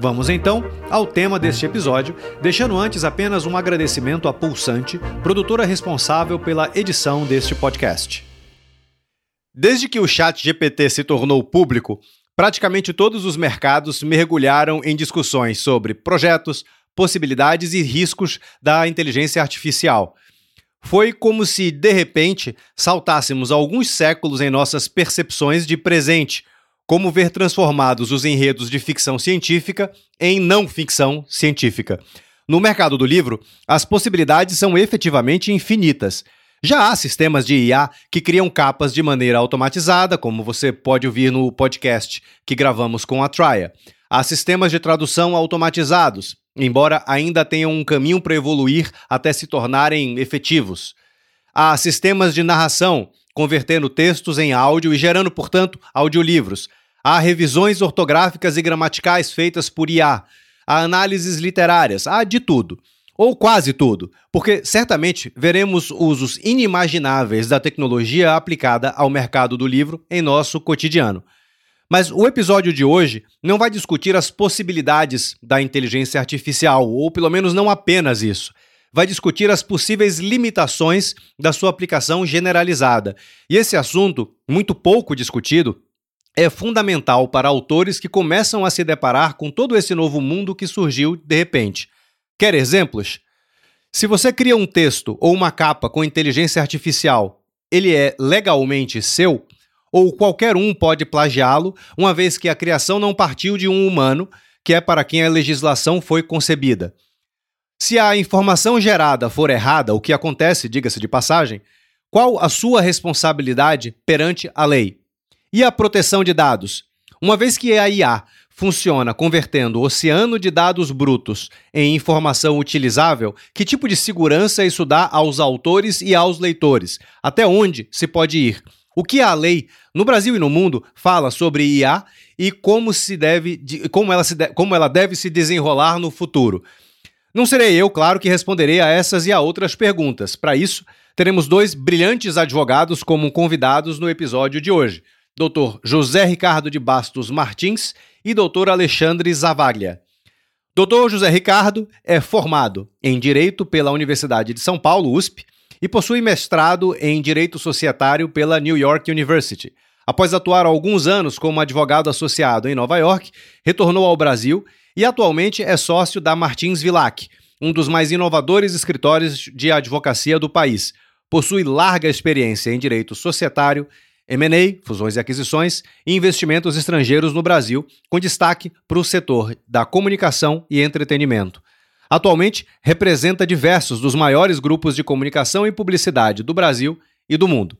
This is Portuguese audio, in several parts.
Vamos então ao tema deste episódio, deixando antes apenas um agradecimento à Pulsante, produtora responsável pela edição deste podcast. Desde que o Chat GPT se tornou público, praticamente todos os mercados mergulharam em discussões sobre projetos, possibilidades e riscos da inteligência artificial. Foi como se, de repente, saltássemos alguns séculos em nossas percepções de presente como ver transformados os enredos de ficção científica em não ficção científica. No mercado do livro, as possibilidades são efetivamente infinitas. Já há sistemas de IA que criam capas de maneira automatizada, como você pode ouvir no podcast que gravamos com a Traya. Há sistemas de tradução automatizados, embora ainda tenham um caminho para evoluir até se tornarem efetivos. Há sistemas de narração, convertendo textos em áudio e gerando, portanto, audiolivros. Há revisões ortográficas e gramaticais feitas por IA. Há análises literárias. Há de tudo. Ou quase tudo, porque certamente veremos usos inimagináveis da tecnologia aplicada ao mercado do livro em nosso cotidiano. Mas o episódio de hoje não vai discutir as possibilidades da inteligência artificial, ou pelo menos não apenas isso. Vai discutir as possíveis limitações da sua aplicação generalizada. E esse assunto, muito pouco discutido, é fundamental para autores que começam a se deparar com todo esse novo mundo que surgiu de repente. Quer exemplos? Se você cria um texto ou uma capa com inteligência artificial, ele é legalmente seu? Ou qualquer um pode plagiá-lo, uma vez que a criação não partiu de um humano, que é para quem a legislação foi concebida? Se a informação gerada for errada, o que acontece, diga-se de passagem, qual a sua responsabilidade perante a lei? E a proteção de dados? Uma vez que a IA funciona convertendo o oceano de dados brutos em informação utilizável, que tipo de segurança isso dá aos autores e aos leitores? Até onde se pode ir? O que a lei, no Brasil e no mundo, fala sobre IA e como, se deve, como, ela, se de, como ela deve se desenrolar no futuro? Não serei eu, claro, que responderei a essas e a outras perguntas. Para isso, teremos dois brilhantes advogados como convidados no episódio de hoje. Dr. José Ricardo de Bastos Martins e Dr. Alexandre Zavaglia. Dr. José Ricardo é formado em Direito pela Universidade de São Paulo, USP, e possui mestrado em Direito Societário pela New York University. Após atuar alguns anos como advogado associado em Nova York, retornou ao Brasil e atualmente é sócio da Martins Vilac, um dos mais inovadores escritórios de advocacia do país. Possui larga experiência em direito societário, M&A, fusões e aquisições, e investimentos estrangeiros no Brasil, com destaque para o setor da comunicação e entretenimento. Atualmente, representa diversos dos maiores grupos de comunicação e publicidade do Brasil e do mundo.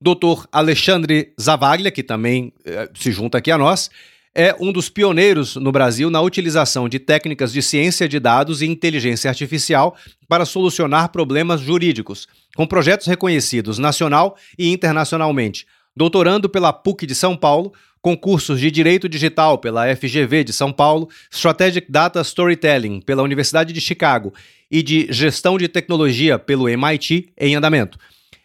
Dr. Alexandre Zavaglia, que também eh, se junta aqui a nós, é um dos pioneiros no Brasil na utilização de técnicas de ciência de dados e inteligência artificial para solucionar problemas jurídicos, com projetos reconhecidos nacional e internacionalmente, doutorando pela PUC de São Paulo, concursos de Direito Digital pela FGV de São Paulo, Strategic Data Storytelling pela Universidade de Chicago e de Gestão de Tecnologia pelo MIT em andamento.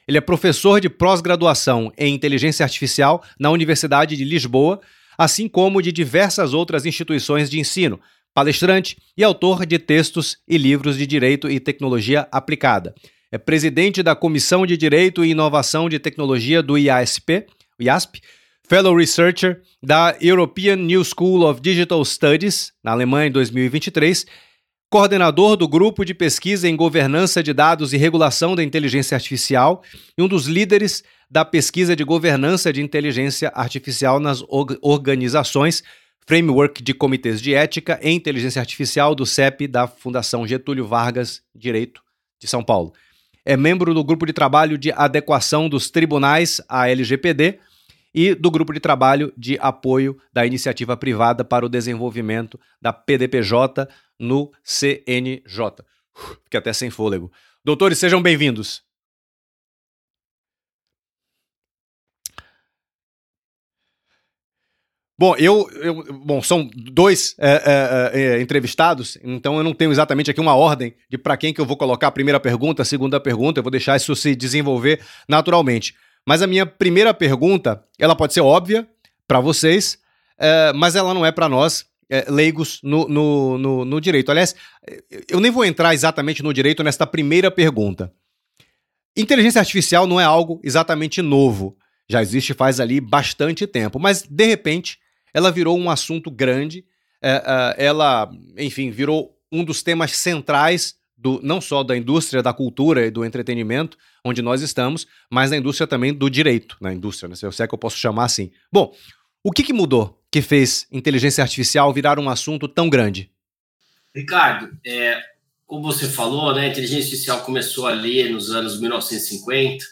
Ele é professor de pós-graduação em Inteligência Artificial na Universidade de Lisboa, assim como de diversas outras instituições de ensino, palestrante e autor de textos e livros de direito e tecnologia aplicada. É presidente da Comissão de Direito e Inovação de Tecnologia do IASP, IASP, Fellow Researcher da European New School of Digital Studies, na Alemanha em 2023, coordenador do Grupo de Pesquisa em Governança de Dados e Regulação da Inteligência Artificial e um dos líderes da pesquisa de governança de inteligência artificial nas organizações, framework de comitês de ética e inteligência artificial do CEP da Fundação Getúlio Vargas Direito de São Paulo. É membro do grupo de trabalho de adequação dos tribunais à LGPD e do grupo de trabalho de apoio da iniciativa privada para o desenvolvimento da PDPJ no CNJ. Fiquei até sem fôlego. Doutores, sejam bem-vindos. Bom, eu, eu, bom, são dois é, é, é, entrevistados, então eu não tenho exatamente aqui uma ordem de para quem que eu vou colocar a primeira pergunta, a segunda pergunta, eu vou deixar isso se desenvolver naturalmente. Mas a minha primeira pergunta, ela pode ser óbvia para vocês, é, mas ela não é para nós, é, leigos no, no, no, no direito. Aliás, eu nem vou entrar exatamente no direito nesta primeira pergunta. Inteligência artificial não é algo exatamente novo. Já existe faz ali bastante tempo, mas de repente ela virou um assunto grande, é, é, ela, enfim, virou um dos temas centrais do, não só da indústria da cultura e do entretenimento, onde nós estamos, mas na indústria também do direito, na indústria, né, se sei que eu posso chamar assim. Bom, o que, que mudou que fez inteligência artificial virar um assunto tão grande? Ricardo, é, como você falou, né, a inteligência artificial começou ali nos anos 1950,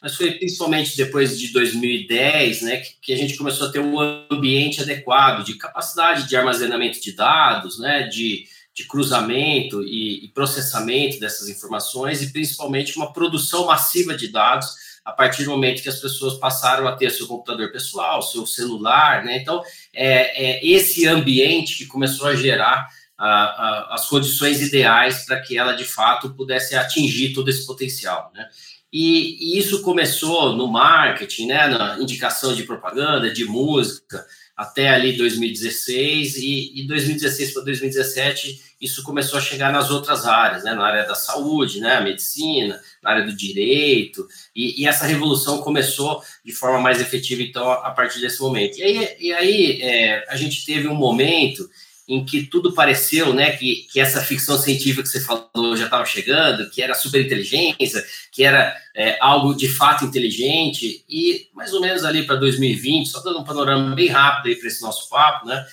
mas foi principalmente depois de 2010, né, que, que, a gente começou a ter um ambiente adequado de capacidade de armazenamento de dados, né, de, de cruzamento e, e processamento dessas informações e principalmente uma produção massiva de dados a partir do momento que as pessoas passaram a ter seu computador pessoal, seu celular, né? Então, é, é esse ambiente que começou a gerar a, a, as condições ideais para que ela, de fato, pudesse atingir todo esse potencial, né? E, e, isso começou no marketing, né, na indicação de propaganda, de música, até ali 2016, e, e 2016 para 2017 isso começou a chegar nas outras áreas, né, na área da saúde, né, medicina, na área do direito, e, e essa revolução começou de forma mais efetiva, então, a partir desse momento. E aí, e aí é, a gente teve um momento em que tudo pareceu, né, que, que essa ficção científica que você falou já estava chegando, que era superinteligência, que era é, algo de fato inteligente, e mais ou menos ali para 2020, só dando um panorama bem rápido aí para esse nosso papo, né,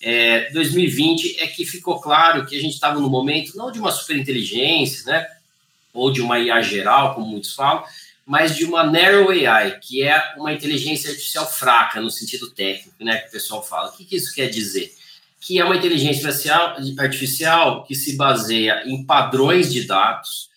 é, 2020 é que ficou claro que a gente estava no momento não de uma superinteligência, né, ou de uma IA geral, como muitos falam, mas de uma narrow AI, que é uma inteligência artificial fraca no sentido técnico, né, que o pessoal fala. O que, que isso quer dizer? Que é uma inteligência artificial que se baseia em padrões de dados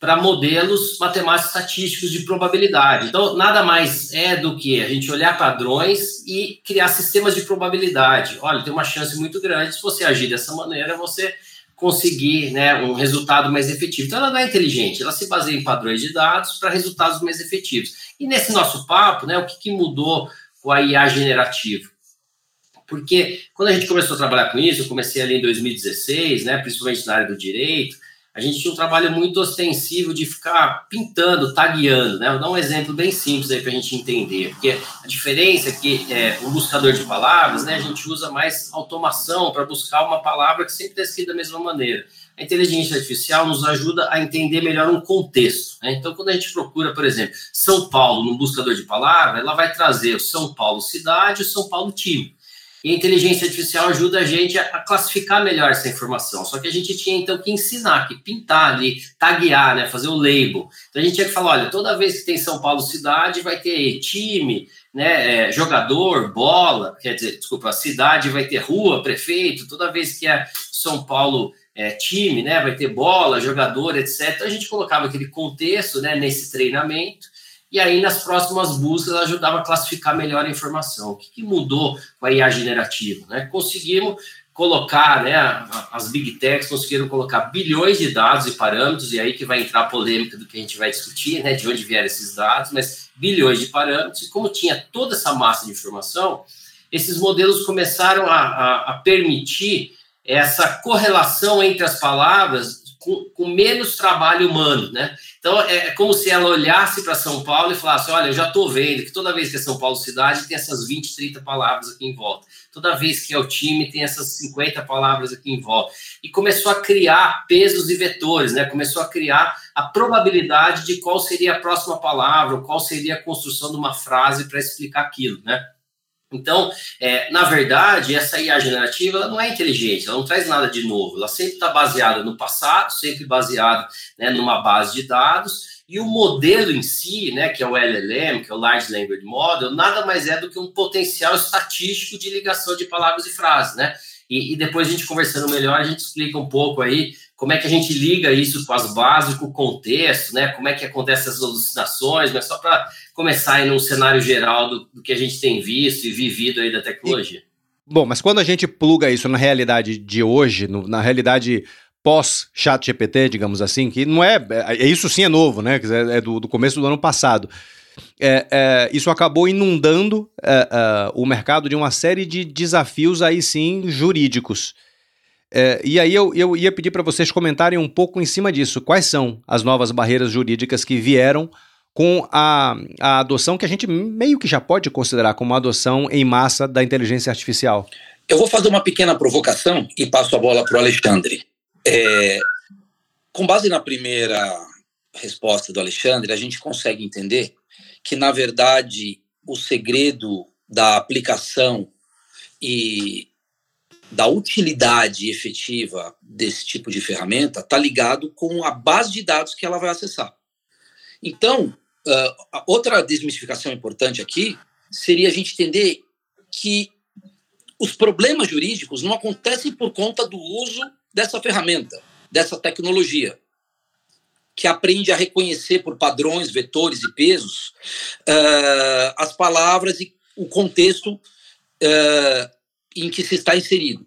para modelos matemáticos estatísticos de probabilidade. Então, nada mais é do que a gente olhar padrões e criar sistemas de probabilidade. Olha, tem uma chance muito grande, se você agir dessa maneira, você conseguir né, um resultado mais efetivo. Então, ela não é inteligente, ela se baseia em padrões de dados para resultados mais efetivos. E nesse nosso papo, né, o que, que mudou com a IA generativa? Porque quando a gente começou a trabalhar com isso, eu comecei ali em 2016, né, principalmente na área do direito, a gente tinha um trabalho muito ostensivo de ficar pintando, tagueando, né? Vou dar um exemplo bem simples aí para a gente entender, porque a diferença é que é, um buscador de palavras, né, a gente usa mais automação para buscar uma palavra que sempre está escrita da mesma maneira. A inteligência artificial nos ajuda a entender melhor um contexto. Né? Então, quando a gente procura, por exemplo, São Paulo no buscador de palavras, ela vai trazer o São Paulo cidade e o São Paulo time. E a inteligência artificial ajuda a gente a, classificar melhor essa informação. Só que a gente tinha então que ensinar, que pintar ali, taguear, né, fazer o label. Então a gente tinha que falar, olha, toda vez que tem São Paulo cidade, vai ter time, né, é, jogador, bola, quer dizer, desculpa, a cidade vai ter rua, prefeito. Toda vez que é São Paulo é, time, né, vai ter bola, jogador, etc. Então a gente colocava aquele contexto, né, nesse treinamento e aí nas próximas buscas ajudava a classificar melhor a informação. O que, que mudou com a IA generativa? Né? Conseguimos colocar, né, as big techs conseguiram colocar bilhões de dados e parâmetros, e aí que vai entrar a polêmica do que a gente vai discutir, né, de onde vieram esses dados, mas bilhões de parâmetros, e como tinha toda essa massa de informação, esses modelos começaram a, a, a permitir essa correlação entre as palavras com, com, menos trabalho humano, né? Então é, é como se ela olhasse para São Paulo e falasse: Olha, eu já estou vendo que toda vez que é São Paulo cidade tem essas 20, 30 palavras aqui em volta. Toda vez que é o time tem essas 50 palavras aqui em volta. E começou a criar pesos e vetores, né? Começou a criar a probabilidade de qual seria a próxima palavra, qual seria a construção de uma frase para explicar aquilo, né? Então, é, na verdade, essa IA generativa não é inteligente, ela não traz nada de novo, ela sempre está baseada no passado, sempre baseada né, numa base de dados, E o modelo em si, né, que é o LLM, que é o Large Language Model, nada mais é do que um potencial estatístico de ligação de palavras e frases, né? E, e, depois a gente conversando melhor, a gente explica um pouco aí como é que a gente liga isso com as bases, com o contexto, né? Como é que acontecem as alucinações, mas só para começar aí num cenário geral do, do, que a gente tem visto e vivido aí da tecnologia. E, bom, mas quando a gente pluga isso na realidade de hoje, no, na realidade pós-chat GPT, digamos assim, que não é, é. Isso sim é novo, né? É do, do começo do ano passado. É, é, isso acabou inundando é, é, o mercado de uma série de desafios aí sim jurídicos. É, e aí eu, eu ia pedir para vocês comentarem um pouco em cima disso. Quais são as novas barreiras jurídicas que vieram com a, a adoção que a gente meio que já pode considerar como uma adoção em massa da inteligência artificial? Eu vou fazer uma pequena provocação e passo a bola para o Alexandre. É, com base na primeira resposta do Alexandre, a gente consegue entender que, na verdade, o segredo da aplicação e da utilidade efetiva desse tipo de ferramenta está ligado com a base de dados que ela vai acessar. Então, uh, outra desmistificação importante aqui seria a gente entender que os problemas jurídicos não acontecem por conta do uso dessa ferramenta, dessa tecnologia, que aprende a reconhecer por padrões, vetores e pesos uh, as palavras e o contexto uh, em que se está inserido.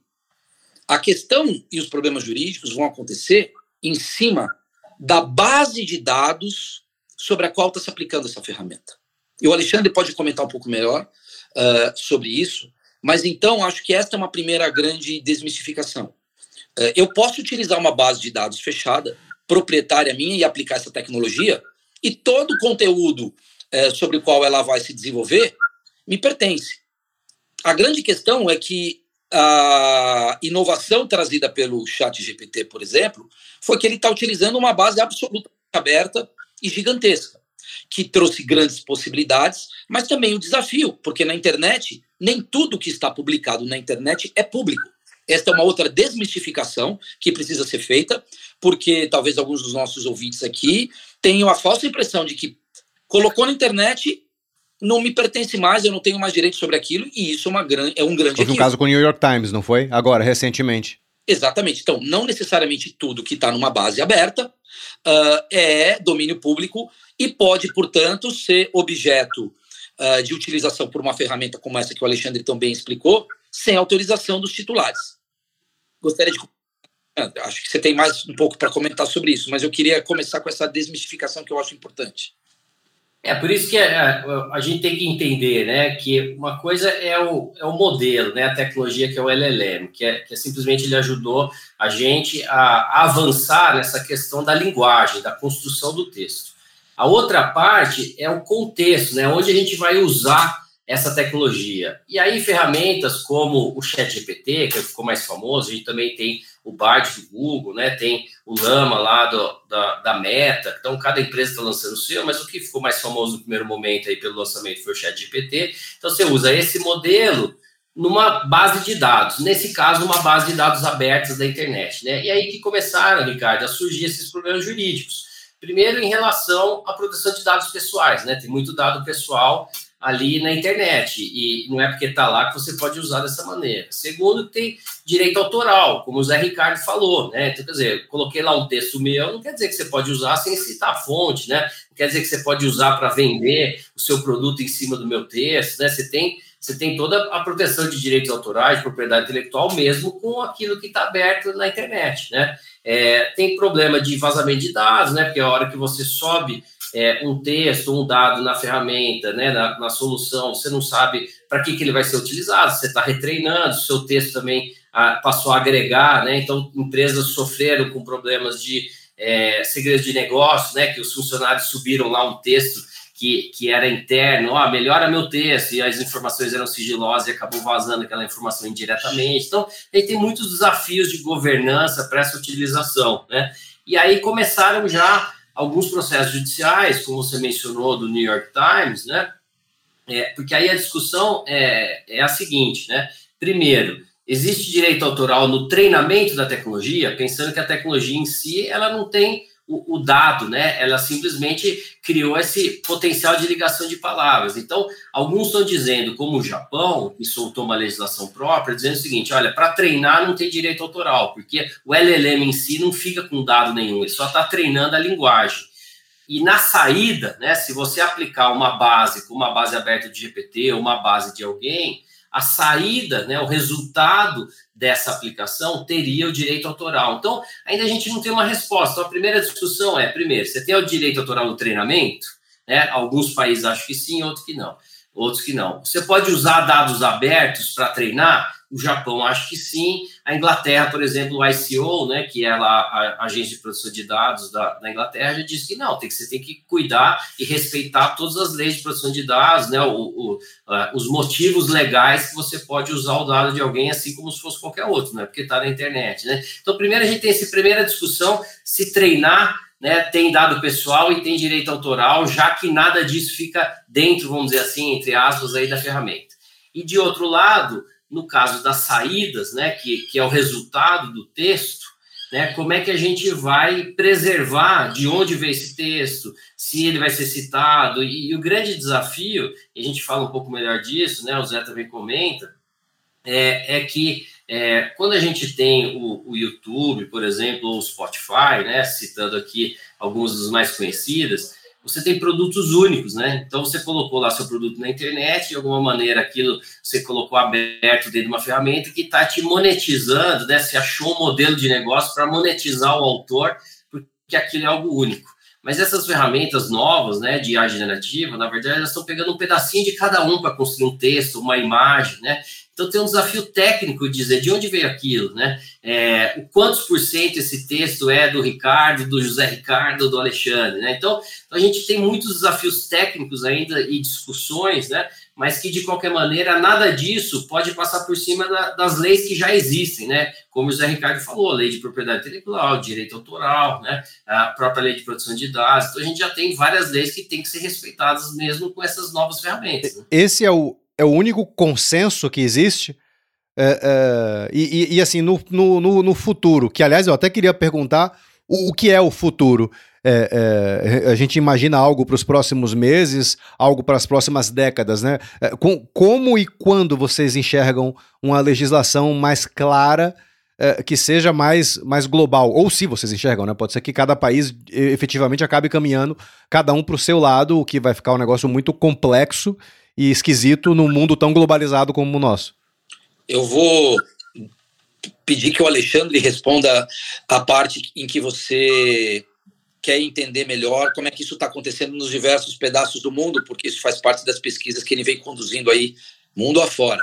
A questão e os problemas jurídicos vão acontecer em cima da base de dados sobre a qual está se aplicando essa ferramenta. E o Alexandre pode comentar um pouco melhor uh, sobre isso, mas então acho que esta é uma primeira grande desmistificação. É, eu posso utilizar uma base de dados fechada, proprietária minha, e aplicar essa tecnologia, e todo o conteúdo é, sobre o qual ela vai se desenvolver me pertence. A grande questão é que a inovação trazida pelo Chat GPT, por exemplo, foi que ele está utilizando uma base absolutamente aberta e gigantesca, que trouxe grandes possibilidades, mas também o desafio, porque na internet, nem tudo que está publicado na internet é público. Esta é uma outra desmistificação que precisa ser feita, porque talvez alguns dos nossos ouvintes aqui tenham a falsa impressão de que colocou na internet não me pertence mais, eu não tenho mais direito sobre aquilo, e isso é, uma gran é um grande Houve um caso com o New York Times, não foi? Agora, recentemente. Exatamente. Então, não necessariamente tudo que está numa base aberta uh, é domínio público e pode, portanto, ser objeto uh, de utilização por uma ferramenta como essa que o Alexandre também explicou, sem autorização dos titulares. Gostaria de. Acho que você tem mais um pouco para comentar sobre isso, mas eu queria começar com essa desmistificação que eu acho importante. É por isso que a, é, a, gente tem que entender, né, que uma coisa é o, é o modelo, né, a tecnologia que é o LLM, que é, que é simplesmente ele ajudou a gente a, a avançar nessa questão da linguagem, da construção do texto. A outra parte é o contexto, né, onde a gente vai usar essa tecnologia. E aí, ferramentas como o ChatGPT, que ficou mais famoso, a gente também tem o Bard do Google, né? tem o Lama lá do, da, da Meta, então cada empresa está lançando o seu, mas o que ficou mais famoso no primeiro momento aí pelo lançamento foi o ChatGPT. Então você usa esse modelo numa base de dados, nesse caso, uma base de dados abertas da internet. Né? E aí que começaram, Ricardo, a surgir esses problemas jurídicos. Primeiro, em relação à proteção de dados pessoais, né? Tem muito dado pessoal ali na internet. E não é porque está lá que você pode usar dessa maneira. Segundo, tem direito autoral, como o Zé Ricardo falou, né? Então, quer dizer, coloquei lá um texto meu, não quer dizer que você pode usar sem citar a fonte, né? Não quer dizer que você pode usar para vender o seu produto em cima do meu texto, né? Você tem, você tem toda a proteção de direitos autorais, de propriedade intelectual, mesmo com aquilo que está aberto na internet, né? É, tem problema de vazamento de dados, né? Porque a hora que você sobe é, um texto, um dado na ferramenta, né, na, na solução, você não sabe para que, que ele vai ser utilizado, você está retreinando, seu texto também a, passou a agregar, né, então empresas sofreram com problemas de é, segredos de negócio, né, que os funcionários subiram lá um texto que, que era interno, ó, melhora meu texto, e as informações eram sigilosas e acabou vazando aquela informação indiretamente. Então, aí tem muitos desafios de governança para essa utilização, né? E aí começaram já alguns processos judiciais, como você mencionou do New York Times, né? É, porque aí a discussão é, é a seguinte, né? Primeiro, existe direito autoral no treinamento da tecnologia, pensando que a tecnologia em si ela não tem o o, dado, né? Ela simplesmente criou esse potencial de ligação de palavras. Então, alguns estão dizendo, como o Japão, que soltou uma legislação própria, dizendo o seguinte: olha, para treinar não tem direito autoral, porque o LLM em si não fica com dado nenhum, ele só está treinando a linguagem. E na saída, né, se você aplicar uma base, uma base aberta de GPT ou uma base de alguém, a saída, né, o resultado dessa aplicação teria o direito autoral. Então, ainda a gente não tem uma resposta. Então, a primeira discussão é, primeiro, você tem o direito autoral no treinamento? Né? Alguns países acham que sim, outros que não. Outros que não. Você pode usar dados abertos para treinar? O Japão acho que sim. A Inglaterra, por exemplo, o ICO, né, que é lá a agência de produção de dados da, da Inglaterra, já diz que não, tem que, você tem que cuidar e respeitar todas as leis de produção de dados, né, o, o, os motivos legais que você pode usar o dado de alguém assim como se fosse qualquer outro, né, porque está na internet. Né? Então, primeiro a gente tem essa primeira discussão, se treinar né, tem dado pessoal e tem direito autoral, já que nada disso fica dentro, vamos dizer assim, entre aspas, aí da ferramenta. E de outro lado, no caso das saídas, né, que, que é o resultado do texto, né, como é que a gente vai preservar de onde veio esse texto, se ele vai ser citado, e, e o grande desafio, e a gente fala um pouco melhor disso, né, o Zé também comenta, é, é que é, quando a gente tem o, o, YouTube, por exemplo, ou o Spotify, né, citando aqui alguns dos mais conhecidos, você tem produtos únicos, né? Então você colocou lá seu produto na internet, de alguma maneira aquilo você colocou aberto dentro de uma ferramenta que está te monetizando, né? Você achou um modelo de negócio para monetizar o autor, porque aquilo é algo único. Mas essas ferramentas novas, né, de IA generativa, na verdade, elas estão pegando um pedacinho de cada um para construir um texto, uma imagem, né? Então tem um desafio técnico de dizer de onde veio aquilo, né? É, o quantos por cento esse texto é do Ricardo, do José Ricardo, do Alexandre, né? Então a gente tem muitos desafios técnicos ainda e discussões, né? Mas que de qualquer maneira nada disso pode passar por cima da, das leis que já existem, né? Como o José Ricardo falou, lei de propriedade intelectual, direito autoral, né? A própria lei de proteção de dados. Então a gente já tem várias leis que têm que ser respeitadas mesmo com essas novas ferramentas. Né? Esse é o é o único consenso que existe. É, é, e, e, assim, no, no, no, futuro, que aliás eu até queria perguntar o, o que é o futuro. É, é a gente imagina algo para os próximos meses, algo para as próximas décadas, né? É, com, como e quando vocês enxergam uma legislação mais clara? É, que seja mais, mais global. Ou se vocês enxergam, né? Pode ser que cada país efetivamente acabe caminhando cada um para o seu lado, o que vai ficar um negócio muito complexo e esquisito num mundo tão globalizado como o nosso? Eu vou pedir que o Alexandre responda a parte em que você quer entender melhor como é que isso está acontecendo nos diversos pedaços do mundo, porque isso faz parte das pesquisas que ele vem conduzindo aí mundo afora.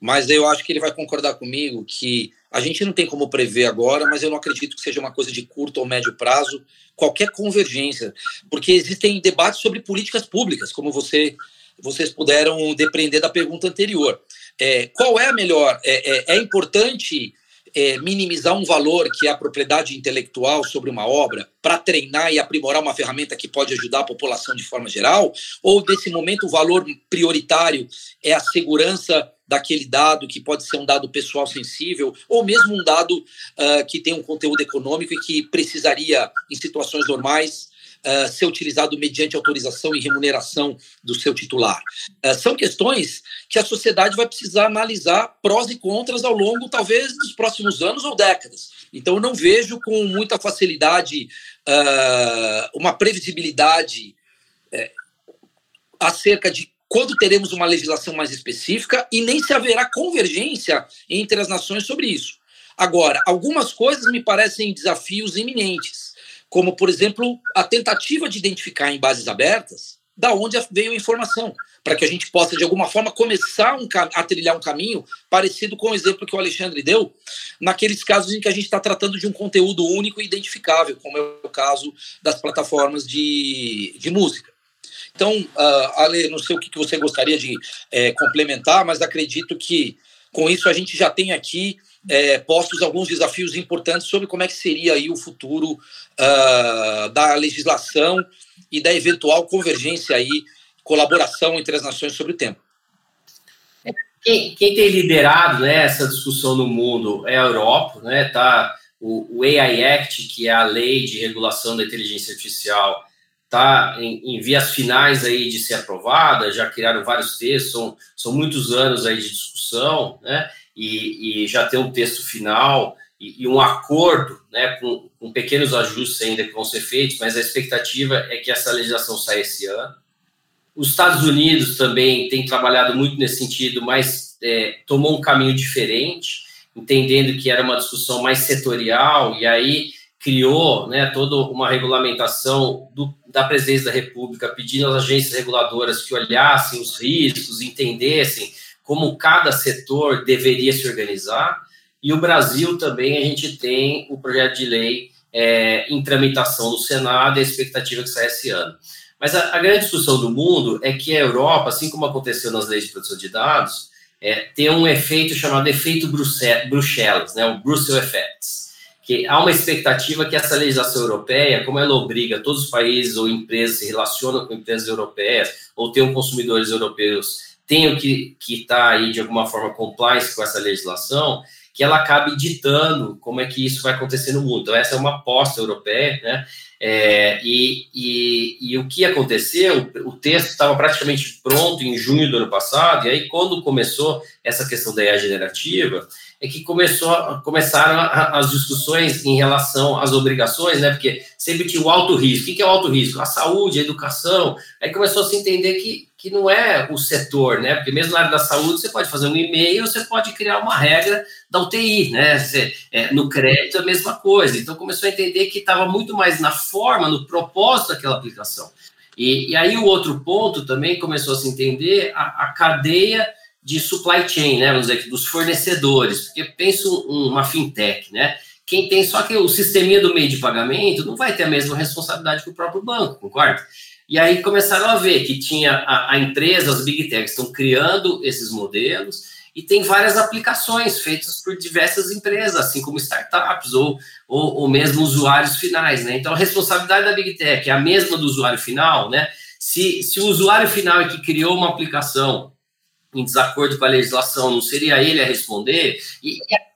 Mas eu acho que ele vai concordar comigo que a gente não tem como prever agora, mas eu não acredito que seja uma coisa de curto ou médio prazo, qualquer convergência, porque existem debates sobre políticas públicas, como você vocês puderam depreender da pergunta anterior. É, qual é a melhor? É, é, é importante é, minimizar um valor que é a propriedade intelectual sobre uma obra para treinar e aprimorar uma ferramenta que pode ajudar a população de forma geral? Ou, nesse momento, o valor prioritário é a segurança daquele dado, que pode ser um dado pessoal sensível, ou mesmo um dado uh, que tem um conteúdo econômico e que precisaria, em situações normais, uh, ser utilizado mediante autorização e remuneração do seu titular. Uh, são questões que a sociedade vai precisar analisar prós e contras ao longo, talvez, dos próximos anos ou décadas. Então, eu não vejo com muita facilidade uh, uma previsibilidade eh, acerca de quando teremos uma legislação mais específica e nem se haverá convergência entre as nações sobre isso. Agora, algumas coisas me parecem desafios iminentes como, por exemplo, a tentativa de identificar em bases abertas da onde veio a informação, para que a gente possa, de alguma forma, começar um, a trilhar um caminho parecido com o exemplo que o Alexandre deu, naqueles casos em que a gente está tratando de um conteúdo único e identificável, como é o caso das plataformas de, de música. Então, uh, Ale, não sei o que você gostaria de é, complementar, mas acredito que com isso a gente já tem aqui é, postos alguns desafios importantes sobre como é que seria aí o futuro uh, da legislação e da eventual convergência aí, colaboração entre as nações sobre o tema. Quem, quem tem liderado né, essa discussão no mundo é a Europa, né? Tá o, o AI Act, que é a lei de regulação da inteligência artificial, está em, em, vias finais aí de ser aprovada, já criaram vários textos, são, são muitos anos aí de discussão, né? E, e já tem um texto final e, e um acordo, né, com, com, pequenos ajustes ainda que vão ser feitos, mas a expectativa é que essa legislação saia esse ano. Os Estados Unidos também tem trabalhado muito nesse sentido, mas é, tomou um caminho diferente, entendendo que era uma discussão mais setorial, e aí criou né, toda uma regulamentação do, da presidência da República, pedindo às agências reguladoras que olhassem os riscos, entendessem como cada setor deveria se organizar. E o Brasil também, a gente tem o projeto de lei é, em tramitação no Senado e a expectativa que saia esse ano. Mas a, a, grande discussão do mundo é que a Europa, assim como aconteceu nas leis de proteção de dados, é, tem um efeito chamado efeito Bruxelas, né, o Brussels Effects, que há uma expectativa que essa legislação europeia, como ela obriga todos os países ou empresas se relacionam com empresas europeias ou tenham consumidores europeus, tenham que estar tá aí de alguma forma compliance com essa legislação, que ela acabe ditando como é que isso vai acontecer no mundo. Então, essa é uma aposta europeia, né? É, e, e, e, o que aconteceu, o texto estava praticamente pronto em junho do ano passado, e aí quando começou essa questão da IA generativa, é que começou, começaram as discussões em relação às obrigações, né? Porque sempre tinha o alto risco. O que é o alto risco? A saúde, a educação. Aí começou a se entender que, que não é o setor, né? Porque mesmo na área da saúde, você pode fazer um e-mail, você pode criar uma regra da UTI, né? Você, é, no crédito, a mesma coisa. Então começou a entender que estava muito mais na forma, no propósito daquela aplicação. E, e aí o outro ponto também começou a se entender a, a cadeia de supply chain, né, vamos dizer aqui, dos fornecedores, porque penso uma fintech, né, quem tem só que o sisteminha do meio de pagamento não vai ter a mesma responsabilidade que o próprio banco, concorda? E aí começaram a ver que tinha a, a empresa, as big techs estão criando esses modelos e tem várias aplicações feitas por diversas empresas, assim como startups ou, ou, ou mesmo usuários finais, né? Então a responsabilidade da big tech é a mesma do usuário final, né? Se, se o usuário final é que criou uma aplicação em desacordo com a legislação, não seria ele a responder? E, e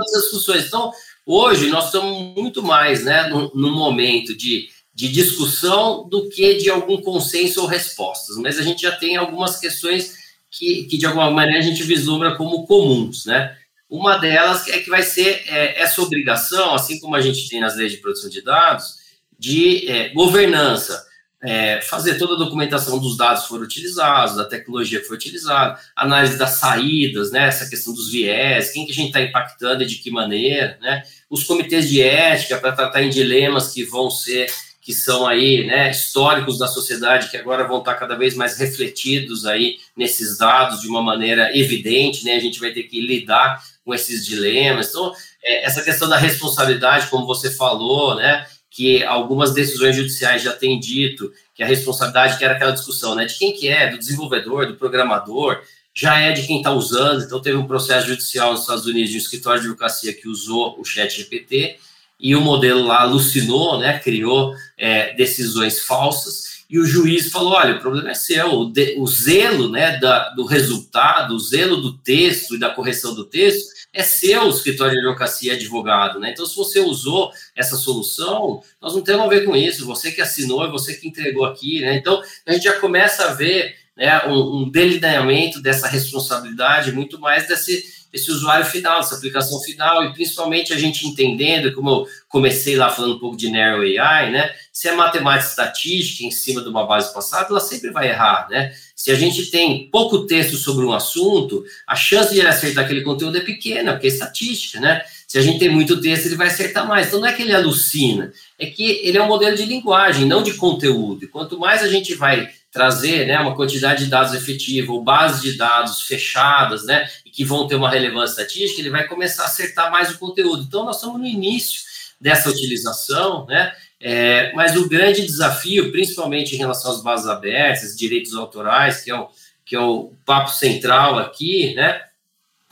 essas discussões. Então, hoje nós estamos muito mais né, no, no, momento de, de discussão do que de algum consenso ou respostas, mas a gente já tem algumas questões que, que de alguma maneira a gente vislumbra como comuns, né? Uma delas é que vai ser é, essa obrigação, assim como a gente tem nas leis de proteção de dados, de é, governança. É, fazer toda a documentação dos dados que foram utilizados, da tecnologia que foi utilizada, análise das saídas, né, essa questão dos viés, quem que a gente está impactando e de que maneira, né, os comitês de ética para tratar em dilemas que vão ser, que são aí, né, históricos da sociedade, que agora vão estar cada vez mais refletidos aí nesses dados de uma maneira evidente, né, a gente vai ter que lidar com esses dilemas, então, é, essa questão da responsabilidade, como você falou, né, que algumas decisões judiciais já têm dito que a responsabilidade, que era aquela discussão, né, de quem que é, do desenvolvedor, do programador, já é de quem está usando. Então, teve um processo judicial nos Estados Unidos de um escritório de advocacia que usou o chat GPT e o modelo lá alucinou, né, criou é, decisões falsas e o juiz falou, olha, o problema é seu, o, de, o zelo né, da, do resultado, o zelo do texto e da correção do texto é seu escritório de advocacia advogado, né? Então, se você usou essa solução, nós não temos a ver com isso. Você que assinou, é você que entregou aqui, né? Então, a gente já começa a ver né, um, um delineamento dessa responsabilidade muito mais desse, desse usuário final, dessa aplicação final, e principalmente a gente entendendo, como eu comecei lá falando um pouco de Narrow AI, né? Se é matemática estatística em cima de uma base passada, ela sempre vai errar, né? Se a gente tem pouco texto sobre um assunto, a chance de ele acertar aquele conteúdo é pequena, porque é estatística, né? Se a gente tem muito texto, ele vai acertar mais. Então não é que ele alucina, é que ele é um modelo de linguagem, não de conteúdo. E quanto mais a gente vai trazer né, uma quantidade de dados efetiva ou bases de dados fechadas, né, e que vão ter uma relevância estatística, ele vai começar a acertar mais o conteúdo. Então, nós estamos no início dessa utilização, né, é, mas o grande desafio, principalmente em relação às bases abertas, direitos autorais, que é o, que é o papo central aqui, né?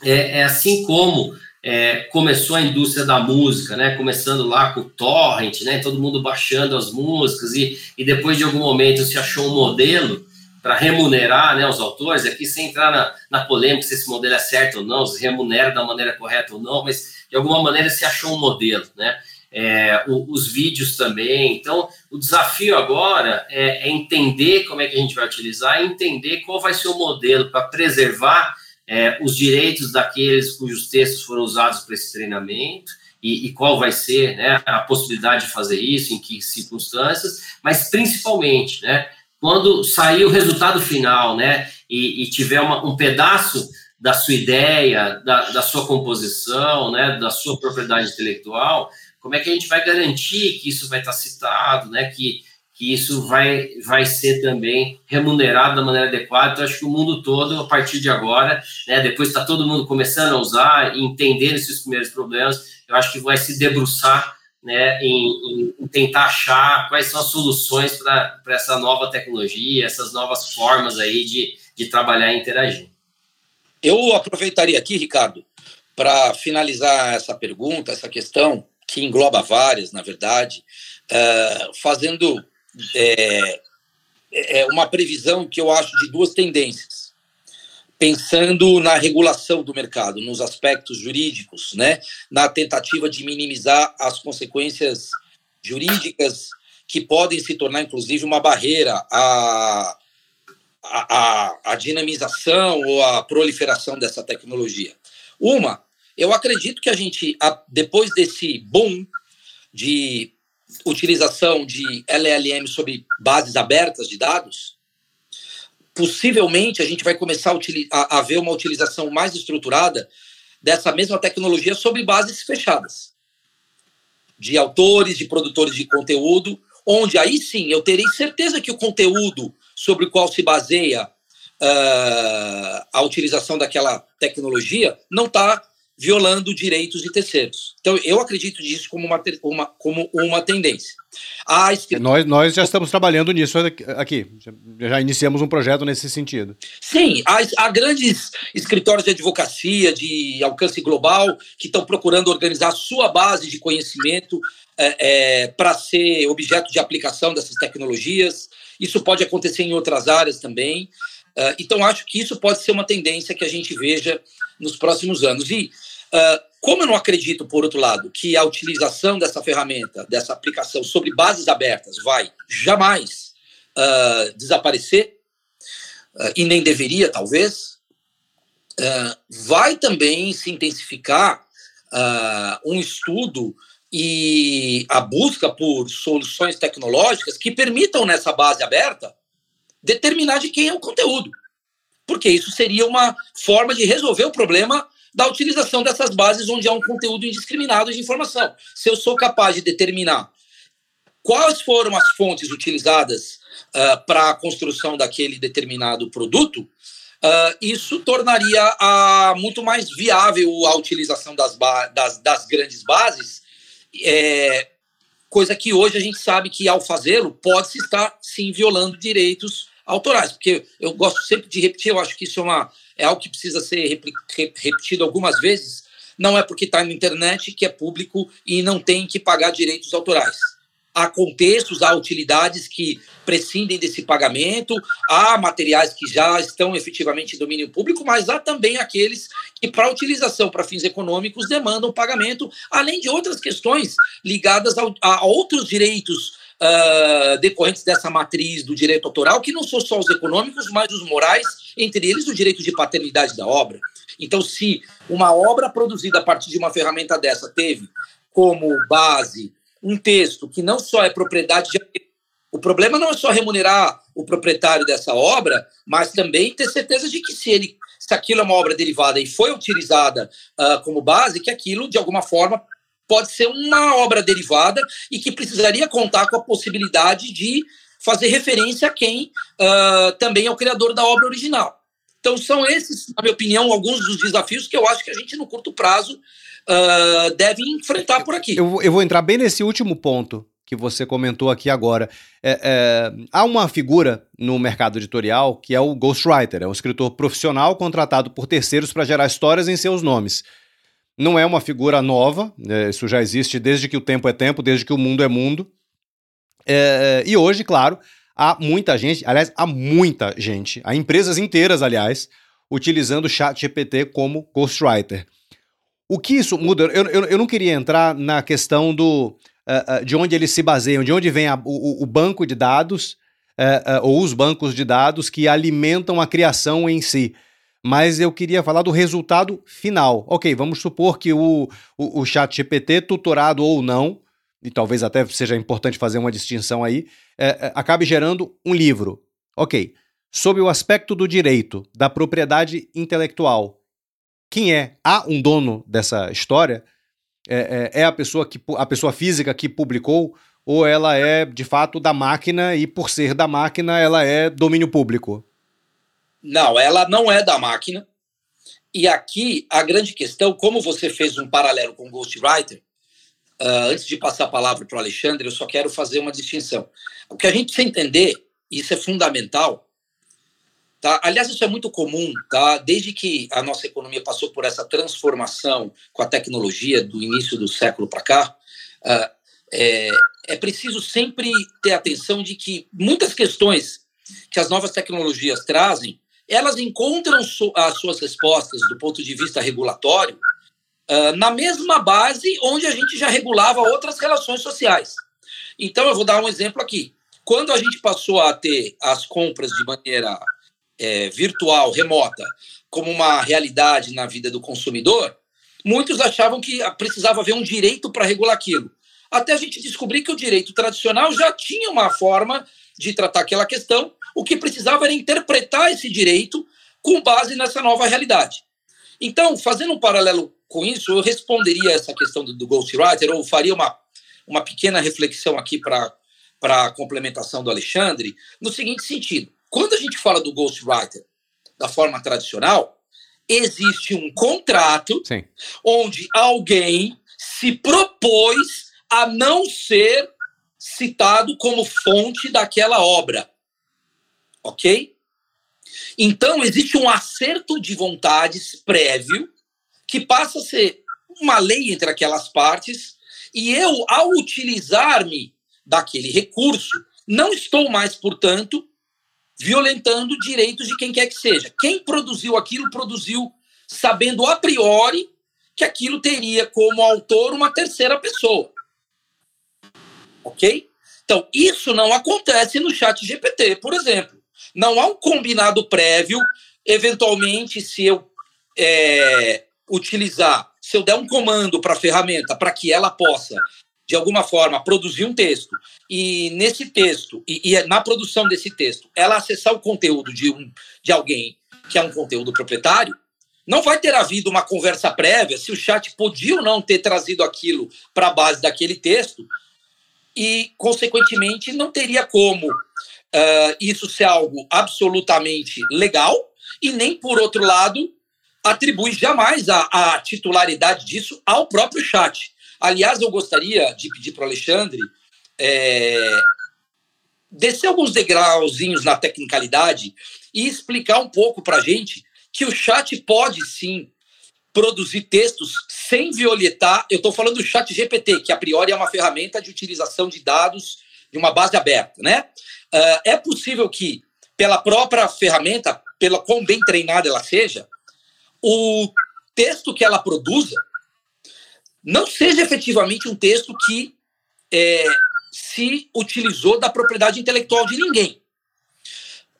É, é assim como é, começou a indústria da música, né? Começando lá com o torrent, né? Todo mundo baixando as músicas e, e depois de algum momento se achou um modelo para remunerar né, os autores, aqui sem entrar na, na polêmica se esse modelo é certo ou não, se remunera da maneira correta ou não, mas de alguma maneira se achou um modelo, né? É, o, os vídeos também. Então, o desafio agora é, é, entender como é que a gente vai utilizar, entender qual vai ser o modelo para preservar é, os direitos daqueles cujos textos foram usados para esse treinamento e, e, qual vai ser né, a possibilidade de fazer isso, em que circunstâncias, mas principalmente, né, quando sair o resultado final, né, e, e tiver uma, um pedaço da sua ideia, da, da, sua composição, né, da sua propriedade intelectual, como é que a gente vai garantir que isso vai estar citado, né, que, que isso vai, vai ser também remunerado da maneira adequada. Então, acho que o mundo todo, a partir de agora, né, depois está todo mundo começando a usar e entender esses primeiros problemas, eu acho que vai se debruçar né, em, em, tentar achar quais são as soluções para essa nova tecnologia, essas novas formas aí de, de trabalhar e interagir. Eu aproveitaria aqui, Ricardo, para finalizar essa pergunta, essa questão, que engloba várias, na verdade, uh, fazendo é, é uma previsão que eu acho de duas tendências pensando na regulação do mercado, nos aspectos jurídicos, né, na tentativa de minimizar as consequências jurídicas que podem se tornar, inclusive, uma barreira à, à, à dinamização ou à proliferação dessa tecnologia. Uma, eu acredito que a gente, depois desse boom de utilização de LLM sobre bases abertas de dados, possivelmente a gente vai começar a, a, ver uma utilização mais estruturada dessa mesma tecnologia sobre bases fechadas de autores, de produtores de conteúdo, onde aí sim eu terei certeza que o conteúdo sobre o qual se baseia uh, a utilização daquela tecnologia não está violando direitos de terceiros. Então, eu acredito nisso como uma, uma, como uma tendência. Nós, nós já estamos trabalhando nisso aqui. Já iniciamos um projeto nesse sentido. Sim, há, há grandes escritórios de advocacia de alcance global que estão procurando organizar a sua base de conhecimento é, é, para ser objeto de aplicação dessas tecnologias. Isso pode acontecer em outras áreas também. Uh, então, acho que isso pode ser uma tendência que a gente veja nos próximos anos. E Uh, como eu não acredito, por outro lado, que a utilização dessa ferramenta, dessa aplicação sobre bases abertas vai jamais uh, desaparecer, uh, e nem deveria, talvez, vai também se intensificar um estudo e a busca por soluções tecnológicas que permitam, nessa base aberta, determinar de quem é o conteúdo. Porque isso seria uma forma de resolver o problema da utilização dessas bases onde há um conteúdo indiscriminado de informação. Se eu sou capaz de determinar quais foram as fontes utilizadas uh, para a construção daquele determinado produto, uh, isso tornaria uh, muito mais viável a utilização das, das, das grandes bases, é, coisa que hoje a gente sabe que, ao fazê-lo, pode-se estar, sim, violando direitos autorais. Porque eu gosto sempre de repetir, eu acho que isso é uma é algo que precisa ser repetido algumas vezes. Não é porque está na internet que é público e não tem que pagar direitos autorais. Há contextos, há utilidades que prescindem desse pagamento, há materiais que já estão efetivamente em domínio público, mas há também aqueles que, para utilização para fins econômicos, demandam pagamento, além de outras questões ligadas a, a outros direitos uh, decorrentes dessa matriz do direito autoral, que não são só os econômicos, mas os morais, entre eles o direito de paternidade da obra. Então, se uma obra produzida a partir de uma ferramenta dessa teve como base um texto que não só é propriedade de. O problema não é só remunerar o proprietário dessa obra, mas também ter certeza de que se ele se aquilo é uma obra derivada e foi utilizada uh, como base, que aquilo, de alguma forma, pode ser uma obra derivada e que precisaria contar com a possibilidade de fazer referência a quem uh, também é o criador da obra original. Então, são esses, na minha opinião, alguns dos desafios que eu acho que a gente, no curto prazo, uh, deve enfrentar por aqui. Eu, eu, vou entrar bem nesse último ponto que você comentou aqui agora. É, é, há uma figura no mercado editorial que é o ghostwriter, é um escritor profissional contratado por terceiros para gerar histórias em seus nomes. Não é uma figura nova, né? isso já existe desde que o tempo é tempo, desde que o mundo é mundo. É, e hoje, claro, há muita gente, aliás, há muita gente, há empresas inteiras, aliás, utilizando o chat GPT como ghostwriter. O que isso muda? Eu, eu, eu não queria entrar na questão do, uh, uh, de onde eles se baseiam, de onde vem a, o, o, banco de dados uh, ou os bancos de dados que alimentam a criação em si. Mas eu queria falar do resultado final. Ok, vamos supor que o, o, o chat GPT, tutorado ou não, e talvez até seja importante fazer uma distinção aí, é, é, acabe gerando um livro. Ok. Sob o aspecto do direito, da propriedade intelectual, quem é? Há um dono dessa história? É, é, é, a pessoa que a pessoa física que publicou ou ela é de fato da máquina e por ser da máquina ela é domínio público? Não, ela não é da máquina. E aqui a grande questão, como você fez um paralelo com Ghostwriter, uh, antes de passar a palavra para o Alexandre, eu só quero fazer uma distinção. O que a gente precisa entender, isso é fundamental, Tá? Aliás, isso é muito comum, tá? desde que a nossa economia passou por essa transformação com a tecnologia do início do século para cá, uh, é, é preciso sempre ter atenção de que muitas questões que as novas tecnologias trazem, elas encontram as suas respostas do ponto de vista regulatório uh, na mesma base onde a gente já regulava outras relações sociais. Então, eu vou dar um exemplo aqui. Quando a gente passou a ter as compras de maneira é, virtual, remota, como uma realidade na vida do consumidor, muitos achavam que precisava haver um direito para regular aquilo. Até a gente descobrir que o direito tradicional já tinha uma forma de tratar aquela questão, o que precisava era interpretar esse direito com base nessa nova realidade. Então, fazendo um paralelo com isso, eu responderia essa questão do, do ghostwriter, ou faria uma, uma pequena reflexão aqui para a complementação do Alexandre, no seguinte sentido. Quando a gente fala do ghostwriter da forma tradicional, existe um contrato Sim. onde alguém se propôs a não ser citado como fonte daquela obra. Ok? Então, existe um acerto de vontades prévio que passa a ser uma lei entre aquelas partes, e eu, ao utilizar-me daquele recurso, não estou mais, portanto, violentando direitos de quem quer que seja. Quem produziu aquilo, produziu sabendo a priori que aquilo teria como autor uma terceira pessoa. Ok? Então, isso não acontece no chat GPT, por exemplo. Não há um combinado prévio, eventualmente, se eu é, utilizar, se eu der um comando para a ferramenta para que ela possa de alguma forma, produzir um texto e nesse texto, e, e, na produção desse texto, ela acessar o conteúdo de, um, de alguém que é um conteúdo proprietário, não vai ter havido uma conversa prévia se o chat podia ou não ter trazido aquilo para a base daquele texto e, consequentemente, não teria como uh, isso ser algo absolutamente legal e nem, por outro lado, atribui jamais a, a titularidade disso ao próprio chat. Aliás, eu gostaria de pedir para o Alexandre é, descer alguns degrauzinhos na tecnicalidade e explicar um pouco para a gente que o chat pode sim produzir textos sem violentar. Eu estou falando do chat GPT, que a priori é uma ferramenta de utilização de dados de uma base aberta. Né? Uh, é possível que, pela própria ferramenta, pela quão bem treinada ela seja, o texto que ela produza não seja efetivamente um texto que é, se utilizou da propriedade intelectual de ninguém.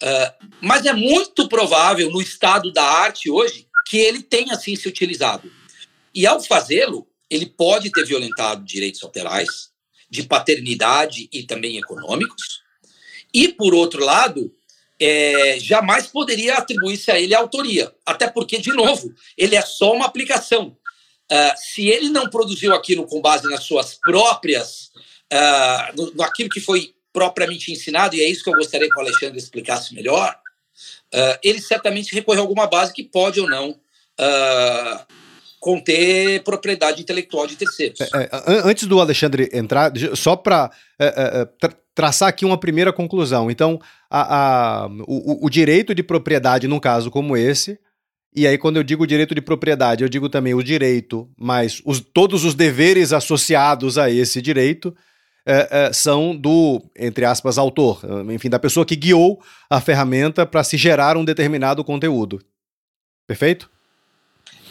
Uh, mas é muito provável, no estado da arte hoje, que ele tenha assim se utilizado. E ao fazê-lo, ele pode ter violentado direitos autorais, de paternidade e também econômicos. E, por outro lado, é, jamais poderia atribuir-se a ele a autoria. Até porque, de novo, ele é só uma aplicação. Uh, se ele não produziu aquilo com base nas suas próprias, uh, no, naquilo que foi propriamente ensinado, e é isso que eu gostaria que o Alexandre explicasse melhor, uh, ele certamente recorreu a alguma base que pode ou não conter propriedade intelectual de terceiros. É, é, antes do Alexandre entrar, só para é, é, é, tra traçar aqui uma primeira conclusão. Então, a, a, o, o direito de propriedade, num caso como esse, e aí, quando eu digo direito de propriedade, eu digo também o direito, mas os, todos os deveres associados a esse direito, é, é, são do, entre aspas, autor, enfim, da pessoa que guiou a ferramenta para se gerar um determinado conteúdo. Perfeito?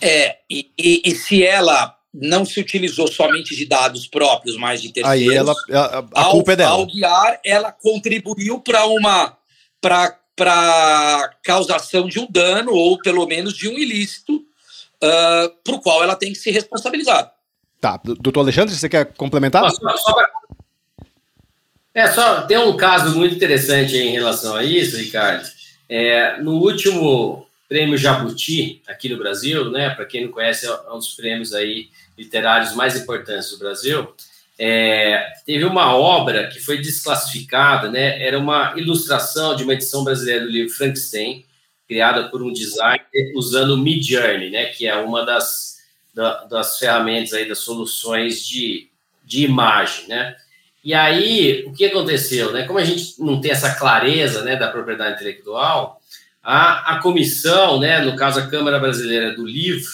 É, e, e, e, se ela não se utilizou somente de dados próprios, mas de terceiros, aí ela, a, a ao, culpa é dela. Ao guiar, ela contribuiu para uma para causação de um dano ou pelo menos de um ilícito uh, para o qual ela tem que se responsabilizar. Tá, doutor Alexandre, você quer complementar? Só, só pra... É, só tem um caso muito interessante em relação a isso, Ricardo. É, no último prêmio Jabuti aqui no Brasil, né? Para quem não conhece, é um dos prêmios aí literários mais importantes do Brasil. É, teve uma obra que foi desclassificada, né? Era uma ilustração de uma edição brasileira do livro Frankenstein, criada por um designer usando o Midjourney, né? Que é uma das, da, das ferramentas aí, das soluções de, de imagem, né? E aí, o que aconteceu, né? Como a gente não tem essa clareza, né, da propriedade intelectual, a, a comissão, né, no caso a Câmara Brasileira do Livro,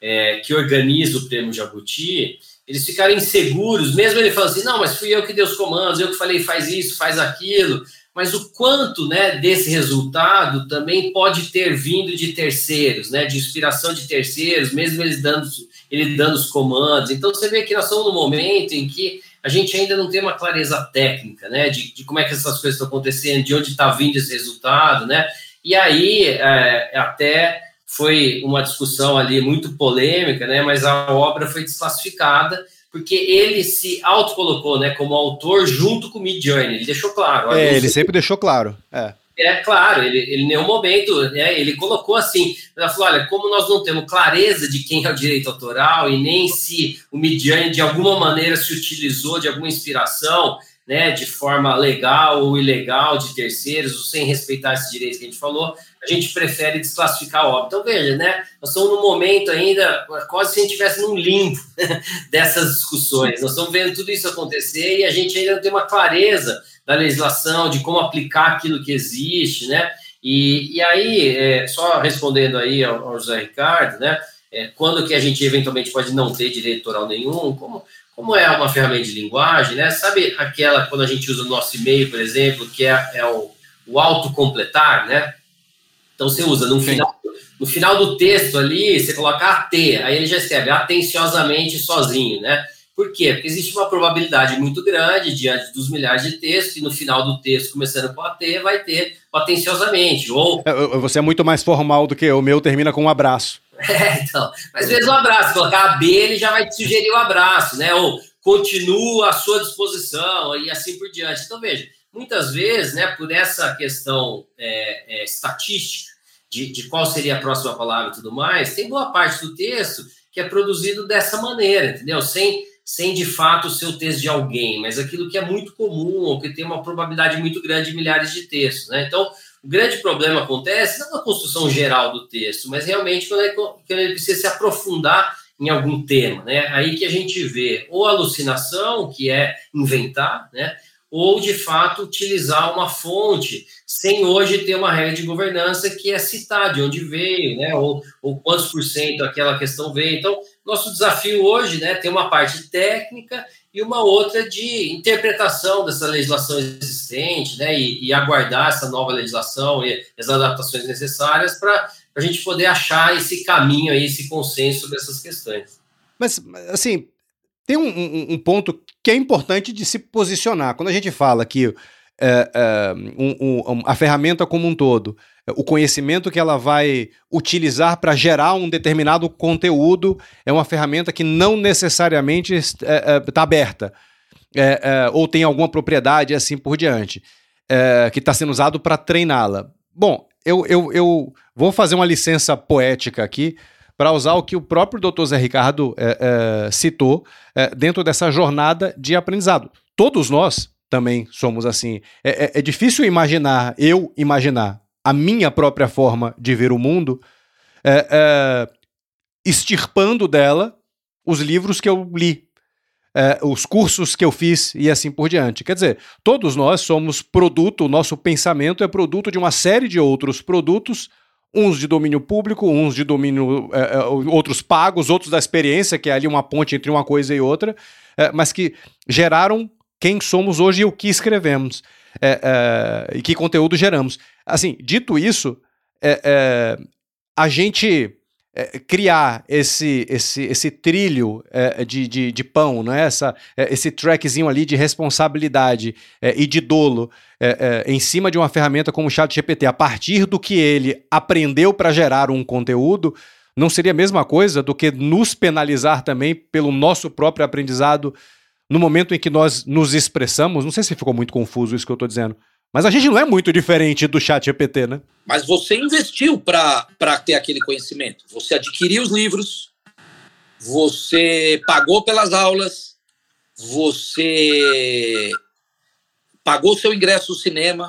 é, que organiza o prêmio Jabuti, eles ficaram inseguros, mesmo ele falando assim, não, mas fui eu que dei os comandos, eu que falei faz isso, faz aquilo, mas o quanto né, desse resultado também pode ter vindo de terceiros, né, de inspiração de terceiros, mesmo eles dando, ele dando os comandos. Então você vê que nós estamos no momento em que a gente ainda não tem uma clareza técnica, né, de, de como é que essas coisas estão acontecendo, de onde está vindo esse resultado, né, e aí, é, até foi uma discussão ali muito polêmica, né? Mas a obra foi desclassificada porque ele se autocolocou, né, como autor junto com o Midjourney. Ele deixou claro. É, ele sempre deixou claro. É. É claro, ele, ele em nenhum momento, né, ele colocou assim, ele falou, olha, como nós não temos clareza de quem é o direito autoral e nem se o Midjourney de alguma maneira se utilizou de alguma inspiração, né, de forma legal ou ilegal de terceiros, ou sem respeitar esses direitos que a gente falou, a gente prefere desclassificar a obra. Então, veja, né, nós estamos num momento ainda, quase se a gente estivesse num limbo dessas discussões. Nós estamos vendo tudo isso acontecer e a gente ainda não tem uma clareza da legislação, de como aplicar aquilo que existe, né? E, e aí, é, só respondendo aí ao, ao José Ricardo, né? É, quando que a gente eventualmente pode não ter direito autoral nenhum, como como é uma ferramenta de linguagem, né? Sabe aquela quando a gente usa o nosso e-mail, por exemplo, que é, é o, o autocompletar, né? Então você usa no final, no final do texto ali, você coloca AT, aí ele já escreve atenciosamente sozinho, né? Por quê? Porque existe uma probabilidade muito grande diante dos milhares de textos, e no final do texto, começando com AT, vai ter atenciosamente. Ou... É, você é muito mais formal do que eu, o meu termina com um abraço. É, então. Mas mesmo abraço, colocar a B, ele já vai te sugerir o um abraço, né? Ou continua à sua disposição e assim por diante. Então, veja, muitas vezes, né, por essa questão é, é, estatística de, de qual seria a próxima palavra e tudo mais, tem boa parte do texto que é produzido dessa maneira, entendeu? Sem, sem de fato ser o texto de alguém, mas aquilo que é muito comum ou que tem uma probabilidade muito grande de milhares de textos, né? Então, o grande problema acontece não na construção geral do texto, mas realmente quando, é, quando ele precisa se aprofundar em algum tema, né? Aí que a gente vê ou alucinação, que é inventar, né? Ou de fato utilizar uma fonte sem hoje ter uma regra de governança que é citar de onde veio, né? Ou, ou quantos por cento aquela questão veio. Então, nosso desafio hoje, né? Tem uma parte técnica e uma outra de interpretação dessa legislação existente, né, e, e aguardar essa nova legislação e as adaptações necessárias para a gente poder achar esse caminho aí, esse consenso sobre essas questões. Mas, assim, tem um, um, um ponto que é importante de se posicionar. Quando a gente fala que é, é, um, a ferramenta como um todo o conhecimento que ela vai utilizar para gerar um determinado conteúdo é uma ferramenta que não necessariamente está é, é, aberta é, é, ou tem alguma propriedade e assim por diante, é, que está sendo usado para treiná-la. Bom, eu, eu, eu vou fazer uma licença poética aqui para usar o que o próprio Dr. Zé Ricardo é, citou dentro dessa jornada de aprendizado. Todos nós também somos assim. É, difícil imaginar, eu imaginar, a minha própria forma de ver o mundo, é, é, extirpando dela os livros que eu li, é, os cursos que eu fiz e assim por diante. Quer dizer, todos nós somos produto, o nosso pensamento é produto de uma série de outros produtos, uns de domínio público, uns de domínio. É, é, outros pagos, outros da experiência, que é ali uma ponte entre uma coisa e outra, é, mas que geraram quem somos hoje e o que escrevemos é, é, e que conteúdo geramos. Assim, dito isso, é, é a gente é, criar esse, esse, esse trilho é, de, de, de, pão, né? Essa, esse trackzinho ali de responsabilidade e de dolo em cima de uma ferramenta como o ChatGPT, a partir do que ele aprendeu para gerar um conteúdo, não seria a mesma coisa do que nos penalizar também pelo nosso próprio aprendizado no momento em que nós nos expressamos? Não sei se ficou muito confuso isso que eu estou dizendo. Mas a gente não é muito diferente do chat GPT, né? Mas você investiu para ter aquele conhecimento. Você adquiriu os livros, você pagou pelas aulas, você pagou seu ingresso no cinema,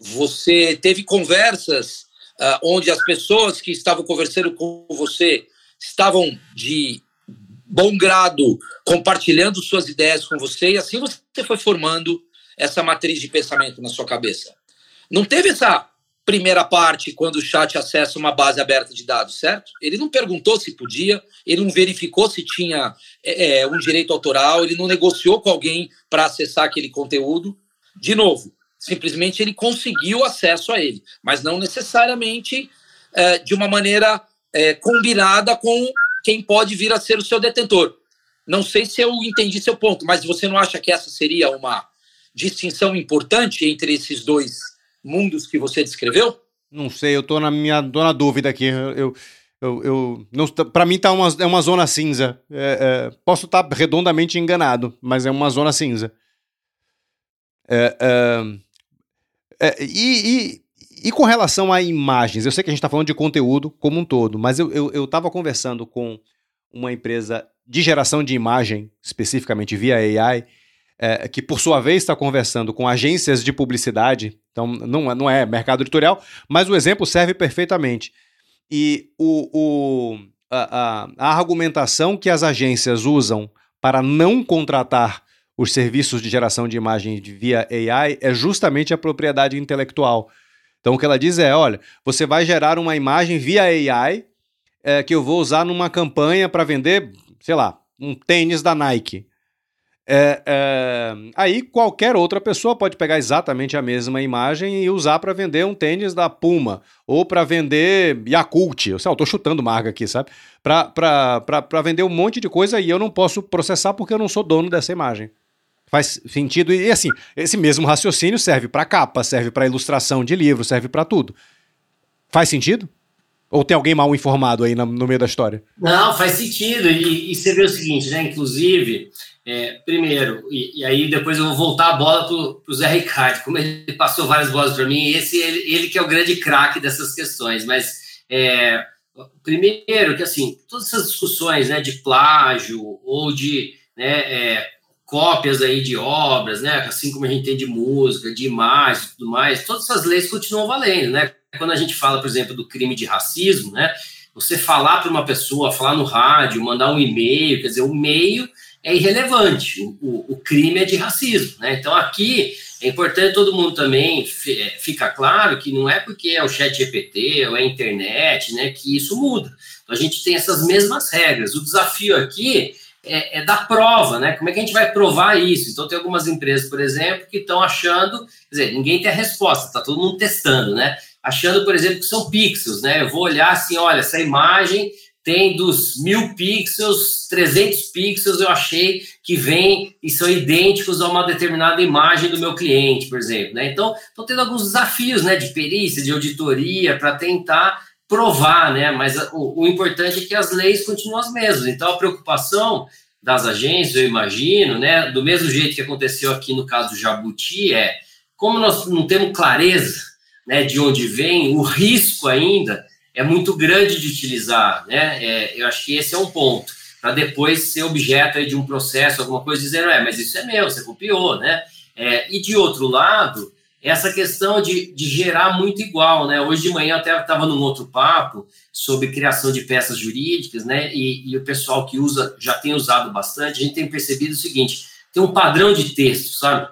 você teve conversas uh, onde as pessoas que estavam conversando com você estavam de bom grado compartilhando suas ideias com você, e assim você foi formando essa matriz de pensamento na sua cabeça. Não teve essa primeira parte quando o chat acessa uma base aberta de dados, certo? Ele não perguntou se podia, ele não verificou se tinha é, é um direito autoral, ele não negociou com alguém para acessar aquele conteúdo. De novo, simplesmente ele conseguiu acesso a ele, mas não necessariamente é, de uma maneira é, combinada com quem pode vir a ser o seu detentor. Não sei se eu entendi seu ponto, mas você não acha que essa seria uma distinção importante entre esses dois mundos que você descreveu? Não sei, eu tô na minha tô na dúvida aqui. Eu, eu, eu não, para mim tá uma, é uma zona cinza. É, é, posso estar tá redondamente enganado, mas é uma zona cinza. É, é, é e, e, e, com relação a imagens, eu sei que a gente está falando de conteúdo como um todo, mas eu estava conversando com uma empresa de geração de imagem, especificamente via AI, é, que por sua vez está conversando com agências de publicidade, então não, não é mercado editorial, mas o exemplo serve perfeitamente. E o, o a, a, a argumentação que as agências usam para não contratar os serviços de geração de imagem via AI é justamente a propriedade intelectual. Então o que ela diz é: olha, você vai gerar uma imagem via AI é, que eu vou usar numa campanha para vender, sei lá, um tênis da Nike. É, é, aí qualquer outra pessoa pode pegar exatamente a mesma imagem e usar para vender um tênis da Puma ou para vender Yakult. Eu sei, eu tô chutando marca aqui, sabe? Para vender um monte de coisa e eu não posso processar porque eu não sou dono dessa imagem. Faz sentido e assim, esse mesmo raciocínio serve para capa, serve para ilustração de livro, serve para tudo. Faz sentido? Ou tem alguém mal informado aí no, meio da história? Não, faz sentido. E, e você vê o seguinte, né? Inclusive, é, primeiro, e, e, aí depois eu vou voltar a bola para o Zé Ricardo, como ele passou várias bolas para mim, esse ele, ele, que é o grande craque dessas questões. Mas é, primeiro que assim, todas essas discussões né, de plágio ou de né, é, cópias aí de obras, né, assim como a gente tem de música, de imagem tudo mais, todas essas leis continuam valendo, né? Quando a gente fala, por exemplo, do crime de racismo, né? Você falar para uma pessoa, falar no rádio, mandar um e-mail, quer dizer, o meio é irrelevante. O, o, o, crime é de racismo. Né? Então, aqui é importante todo mundo também é, ficar claro que não é porque é o chat GPT ou é a internet né, que isso muda. Então, a gente tem essas mesmas regras. O desafio aqui é, é da prova, né? Como é que a gente vai provar isso? Então, tem algumas empresas, por exemplo, que estão achando, quer dizer, ninguém tem a resposta, está todo mundo testando, né? Achando, por exemplo, que são pixels, né? Eu vou olhar assim, olha, essa imagem tem dos mil pixels, 300 pixels eu achei que vem e são idênticos a uma determinada imagem do meu cliente, por exemplo. Né? Então, estou tendo alguns desafios né, de perícia, de auditoria, para tentar provar, né? mas o, o, importante é que as leis continuam as mesmas. Então, a preocupação das agências, eu imagino, né, do mesmo jeito que aconteceu aqui no caso do Jabuti, é como nós não temos clareza né, de onde vem, o risco ainda é muito grande de utilizar, né? É, eu acho que esse é um ponto, para depois ser objeto de um processo, alguma coisa, dizendo, é, mas isso é meu, você copiou, né? É, e de outro lado, essa questão de, de gerar muito igual, né? Hoje de manhã até estava num outro papo sobre criação de peças jurídicas, né? E, e, o pessoal que usa já tem usado bastante, a gente tem percebido o seguinte: tem um padrão de texto, sabe?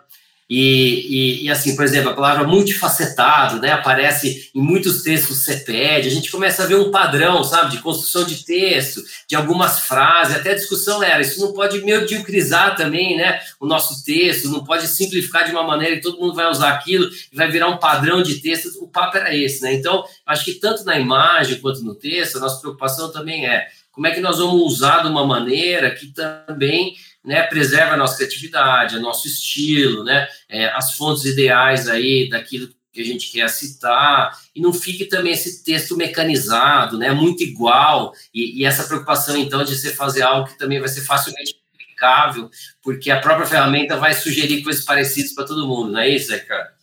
E, e, e, assim, por exemplo, a palavra multifacetado, né, aparece em muitos textos CPED, a gente começa a ver um padrão, sabe, de construção de texto, de algumas frases, até a discussão era, isso não pode mediocrizar também, né, o nosso texto, não pode simplificar de uma maneira que todo mundo vai usar aquilo e vai virar um padrão de texto, o papo era esse, né, então, acho que tanto na imagem quanto no texto, a nossa preocupação também é como é que nós vamos usar de uma maneira que também né, preserva a nossa criatividade, o nosso estilo, né, é, as fontes ideais aí daquilo que a gente quer citar, e não fique também esse texto mecanizado, né, muito igual, e, e essa preocupação, então, de você fazer algo que também vai ser facilmente aplicável, porque a própria ferramenta vai sugerir coisas parecidas para todo mundo, não é isso, Ricardo?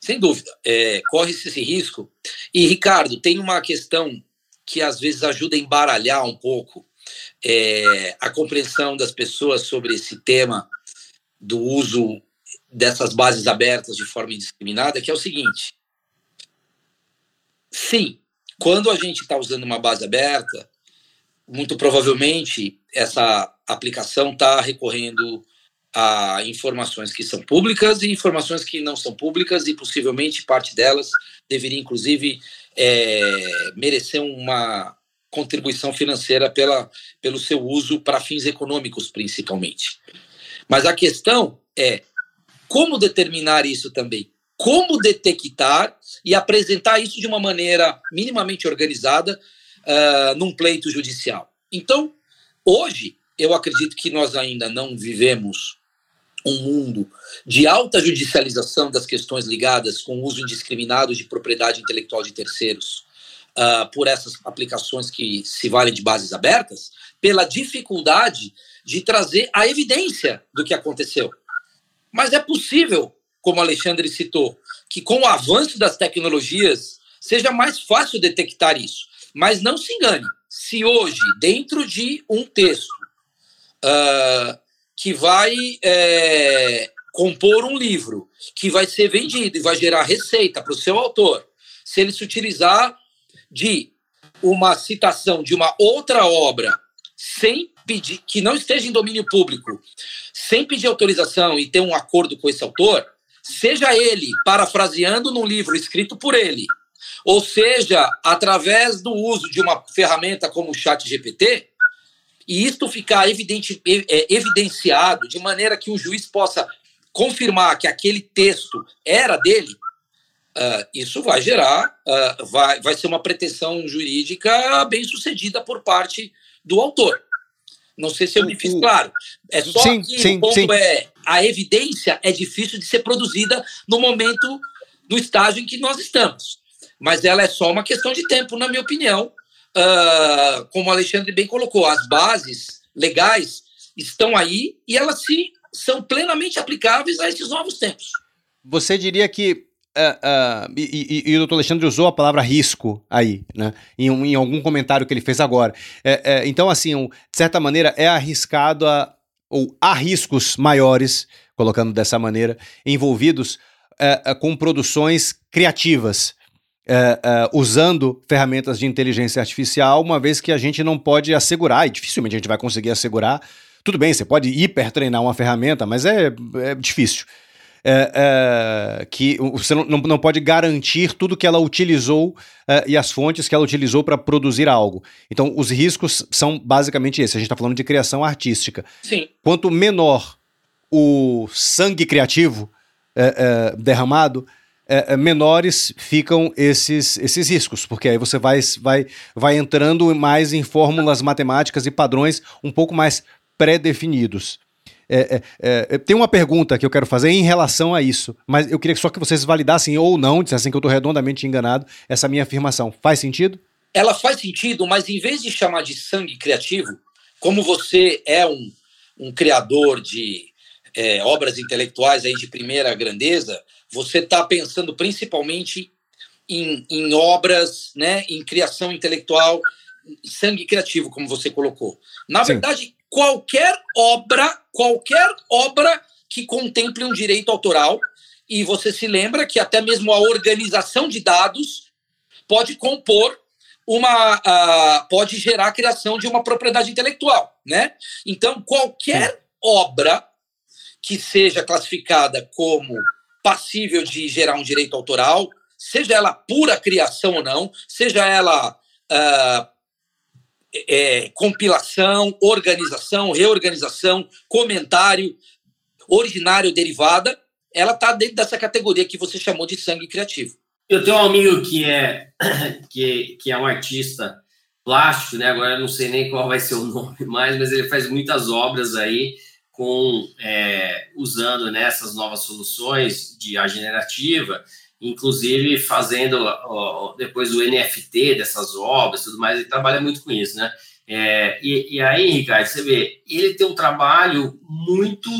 Sem dúvida, é, corre-se esse risco. E, Ricardo, tem uma questão que às vezes ajuda a embaralhar um pouco é, a compreensão das pessoas sobre esse tema do uso dessas bases abertas de forma indiscriminada, que é o seguinte: sim, quando a gente está usando uma base aberta, muito provavelmente essa aplicação está recorrendo a informações que são públicas e informações que não são públicas e possivelmente parte delas deveria inclusive é, merecer uma contribuição financeira pela, pelo seu uso para fins econômicos, principalmente. Mas a questão é como determinar isso também? Como detectar e apresentar isso de uma maneira minimamente organizada uh, num pleito judicial? Então, hoje, eu acredito que nós ainda não vivemos um mundo de alta judicialização das questões ligadas com o uso indiscriminado de propriedade intelectual de terceiros uh, por essas aplicações que se valem de bases abertas, pela dificuldade de trazer a evidência do que aconteceu. Mas é possível, como Alexandre citou, que com o avanço das tecnologias seja mais fácil detectar isso. Mas não se engane, se hoje, dentro de um texto uh, que vai é, compor um livro, que vai ser vendido e vai gerar receita para o seu autor, se ele se utilizar de uma citação de uma outra obra sem pedir que não esteja em domínio público, sem pedir autorização e ter um acordo com esse autor, seja ele parafraseando num livro escrito por ele, ou seja, através do uso de uma ferramenta como o Chat GPT, e isto ficar evidente, é, evidenciado de maneira que o juiz possa confirmar que aquele texto era dele, Uh, isso vai gerar, uh, vai, vai ser uma pretensão jurídica bem sucedida por parte do autor. Não sei se eu me fiz claro. É só sim, que sim, o ponto sim. é a evidência é difícil de ser produzida no momento, no estágio em que nós estamos. Mas ela é só uma questão de tempo, na minha opinião. Uh, como o Alexandre bem colocou, as bases legais estão aí e elas se, são plenamente aplicáveis a esses novos tempos. Você diria que Uh, uh, e, e, e, o doutor Alexandre usou a palavra risco aí, né? Em, em algum comentário que ele fez agora. É, é, então, assim, um, de certa maneira, é arriscado a, ou há riscos maiores, colocando dessa maneira, envolvidos é, com produções criativas. usando ferramentas de inteligência artificial, uma vez que a gente não pode assegurar, e dificilmente a gente vai conseguir assegurar. Tudo bem, você pode hipertreinar uma ferramenta, mas é difícil é, é, que você não, não pode garantir tudo que ela utilizou é, e as fontes que ela utilizou para produzir algo. Então, os riscos são basicamente esses. A gente está falando de criação artística. Sim. Quanto menor o sangue criativo é, é, derramado, é, menores ficam esses, esses riscos, porque aí você vai, vai, vai entrando mais em fórmulas matemáticas e padrões um pouco mais pré-definidos. É, é, é, tem uma pergunta que eu quero fazer em relação a isso, mas eu queria só que vocês validassem ou não, dissessem que eu estou redondamente enganado, essa minha afirmação. Faz sentido? Ela faz sentido, mas em vez de chamar de sangue criativo, como você é um, um criador de é, obras intelectuais aí de primeira grandeza, você está pensando principalmente em, em obras, né, em criação intelectual, sangue criativo, como você colocou. Na Sim. verdade, qualquer obra, qualquer obra que contemple um direito autoral, e você se lembra que até mesmo a organização de dados pode compor uma uh, pode gerar a criação de uma propriedade intelectual, né? Então qualquer obra que seja classificada como passível de gerar um direito autoral, seja ela pura criação ou não, seja ela uh, é, compilação, organização, reorganização, comentário, originário, derivada, ela está dentro dessa categoria que você chamou de sangue criativo. Eu tenho um amigo que é que, que é um artista plástico, né? Agora eu não sei nem qual vai ser o nome mais, mas ele faz muitas obras aí com é, usando né, essas novas soluções de IA generativa, inclusive fazendo ó, depois o NFT dessas obras, tudo mais. Ele trabalha muito com isso, né? É, e, e aí, Ricardo, você vê, ele tem um trabalho muito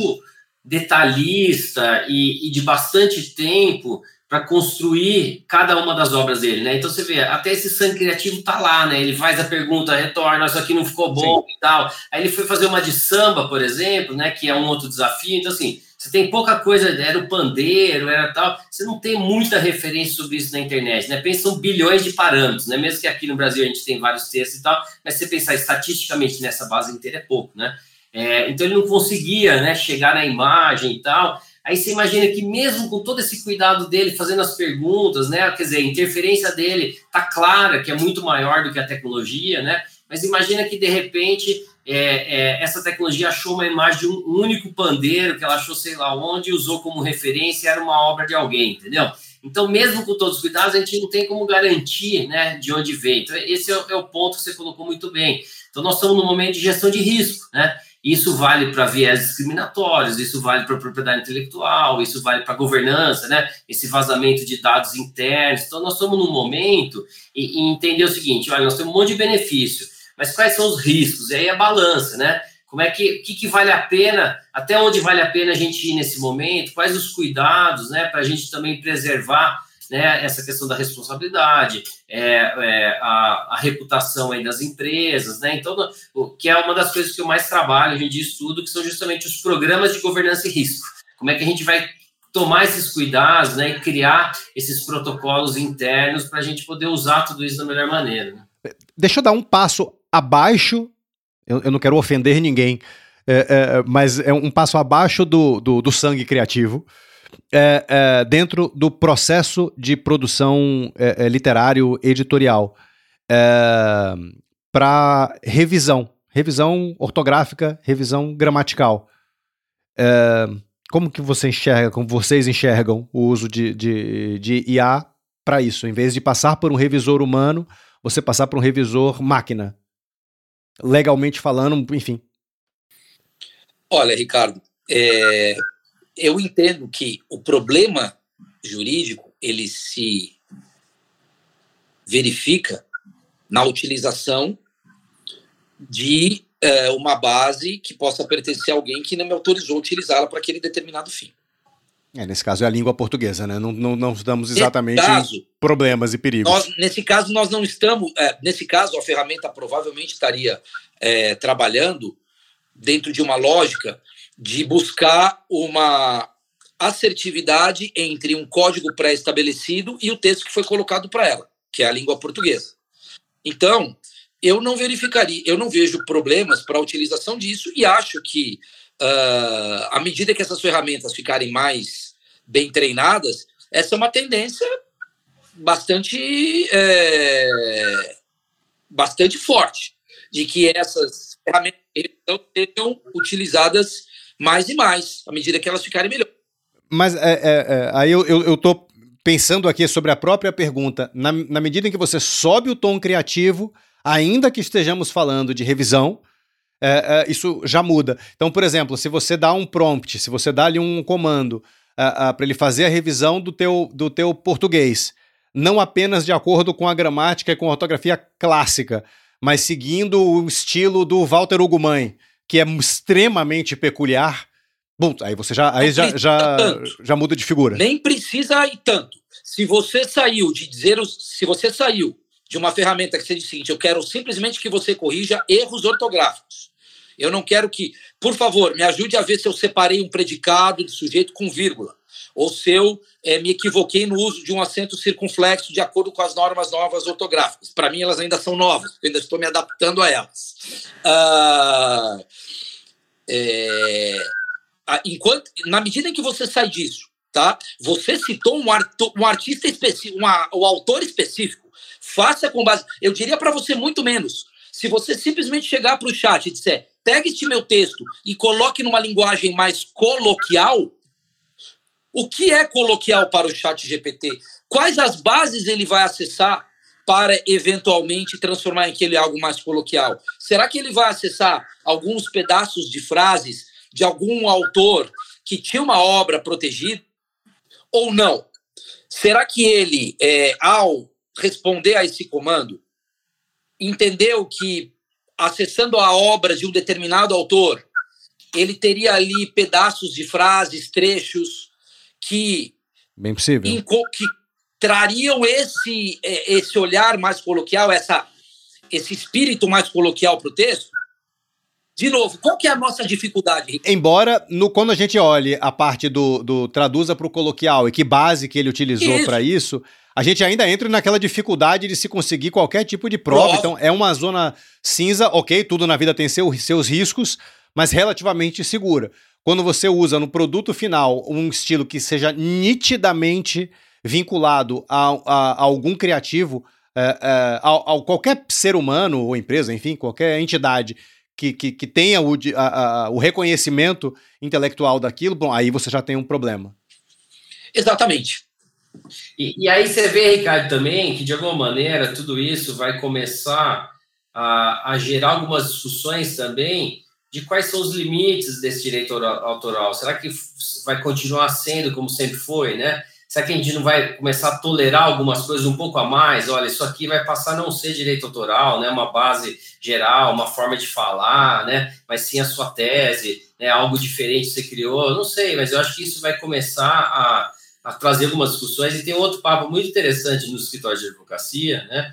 detalhista e, e de bastante tempo para construir cada uma das obras dele, né? Então você vê, até esse sangue criativo tá lá, né? Ele faz a pergunta, retorna, isso aqui não ficou bom Sim. e tal. Aí ele foi fazer uma de samba, por exemplo, né? Que é um outro desafio. Então, assim, você tem pouca coisa, era o pandeiro, era tal. Você não tem muita referência sobre isso na internet, né? Pensam bilhões de parâmetros, né? Mesmo que aqui no Brasil a gente tem vários textos e tal, mas se você pensar estatisticamente nessa base inteira é pouco, né? É, então ele não conseguia né, chegar na imagem e tal. Aí você imagina que mesmo com todo esse cuidado dele, fazendo as perguntas, né? Quer dizer, a interferência dele tá clara que é muito maior do que a tecnologia, né? Mas imagina que de repente é, é, essa tecnologia achou uma imagem de um único pandeiro que ela achou sei lá onde usou como referência era uma obra de alguém, entendeu? Então, mesmo com todos os cuidados, a gente não tem como garantir né, de onde vem. Então, esse é, é o ponto que você colocou muito bem. Então, nós estamos no momento de gestão de risco, né? Isso vale para viés discriminatórios, isso vale para propriedade intelectual, isso vale para governança, né? Esse vazamento de dados internos. Então, nós estamos num momento e, e entender o seguinte: olha, nós temos um monte de benefício, mas quais são os riscos? E aí a balança, né? Como é que, que, que vale a pena, até onde vale a pena a gente ir nesse momento? Quais os cuidados, né, para a gente também preservar né, essa questão da responsabilidade, é, é, a, a, reputação aí das empresas, né? Então, o, que é uma das coisas que eu mais trabalho em dia estudo, que são justamente os programas de governança e risco. Como é que a gente vai tomar esses cuidados, né, e criar esses protocolos internos para a gente poder usar tudo isso da melhor maneira. Né? Deixa eu dar um passo abaixo. Eu, eu não quero ofender ninguém, é, é, mas é um passo abaixo do, do, do sangue criativo é, é, dentro do processo de produção é, é literário editorial para revisão, revisão ortográfica, revisão gramatical. Como que você enxerga, como vocês enxergam o uso de, de, de IA para isso? Em vez de passar por um revisor humano, você passar por um revisor máquina. Legalmente falando, enfim. Olha, Ricardo, é, eu entendo que o problema jurídico ele se verifica na utilização de é, uma base que possa pertencer a alguém que não me autorizou utilizá-la para aquele determinado fim. É, nesse caso é a língua portuguesa, né? Não, não, não estamos exatamente caso, em problemas e perigos. Nós, nesse caso, nós não estamos. É, nesse caso, a ferramenta provavelmente estaria é, trabalhando dentro de uma lógica de buscar uma assertividade entre um código pré-estabelecido e o texto que foi colocado para ela, que é a língua portuguesa. Então, eu não verificaria, eu não vejo problemas para a utilização disso e acho que, uh, à medida que essas ferramentas ficarem mais bem treinadas, essa é uma tendência bastante, é, bastante forte de que essas ferramentas sejam utilizadas mais e mais, à medida que elas ficarem melhores. Mas é, é, é, aí eu, eu, pensando aqui sobre a própria pergunta. Na, na medida em que você sobe o tom criativo, ainda que estejamos falando de revisão, é, é, isso já muda. Então, por exemplo, se você dá um prompt, se você dá ali um comando para ele fazer a revisão do teu, do teu português, não apenas de acordo com a gramática e com a ortografia clássica, mas seguindo o estilo do Walter Ugumãe, que é extremamente peculiar, Bom, aí você já, aí já, já, já muda de figura. Nem precisa ir tanto. Se você saiu de dizer, se você saiu de uma ferramenta que você diz o seguinte, eu quero simplesmente que você corrija erros ortográficos. Eu não quero que, por favor, me ajude a ver se eu separei um predicado de sujeito com vírgula, ou se eu é, me equivoquei no uso de um acento circunflexo de acordo com as normas novas ortográficas. Para mim, elas ainda são novas, eu ainda estou me adaptando a elas. Ah, é, enquanto, na medida em que você sai disso, tá? Você citou um, um artista específico, um, um autor específico. Faça com base. Eu diria para você muito menos. Se você simplesmente chegar para o chat e disser, pegue este meu texto e coloque numa linguagem mais coloquial, o que é coloquial para o chat GPT? Quais as bases ele vai acessar para eventualmente transformar aquele algo mais coloquial? Será que ele vai acessar alguns pedaços de frases de algum autor que tinha uma obra protegida ou não? Será que ele, é, ao responder a esse comando, entendeu que acessando a obra de um determinado autor, ele teria ali pedaços de frases, trechos que bem possível que trariam esse é, esse olhar mais coloquial, essa esse espírito mais coloquial para o texto? De novo, qual que é a nossa dificuldade? Embora, no, quando a gente olhe a parte do, do traduza para o coloquial e que base que ele utilizou para isso, a gente ainda entra naquela dificuldade de se conseguir qualquer tipo de prova. Prova. Então, é uma zona cinza, ok, tudo na vida tem seu, seus riscos, mas relativamente segura. Quando você usa no produto final um estilo que seja nitidamente vinculado a, a, a algum criativo, é, é, a, a qualquer ser humano ou empresa, enfim, qualquer entidade que, que, que tenha o, a, a, o reconhecimento intelectual daquilo, bom, aí você já tem um problema. Exatamente. E, e, aí você vê, Ricardo, também que de alguma maneira tudo isso vai começar a, a gerar algumas discussões também de quais são os limites desse direito autoral. Será que vai continuar sendo como sempre foi, né? Será que a gente não vai começar a tolerar algumas coisas um pouco a mais? Olha, isso aqui vai passar a não ser direito autoral, né? Uma base geral, uma forma de falar, né? Mas sim a sua tese, né? Algo diferente que você criou. Não sei, mas eu acho que isso vai começar a, a trazer algumas discussões. E tem outro papo muito interessante no escritório de advocacia, né?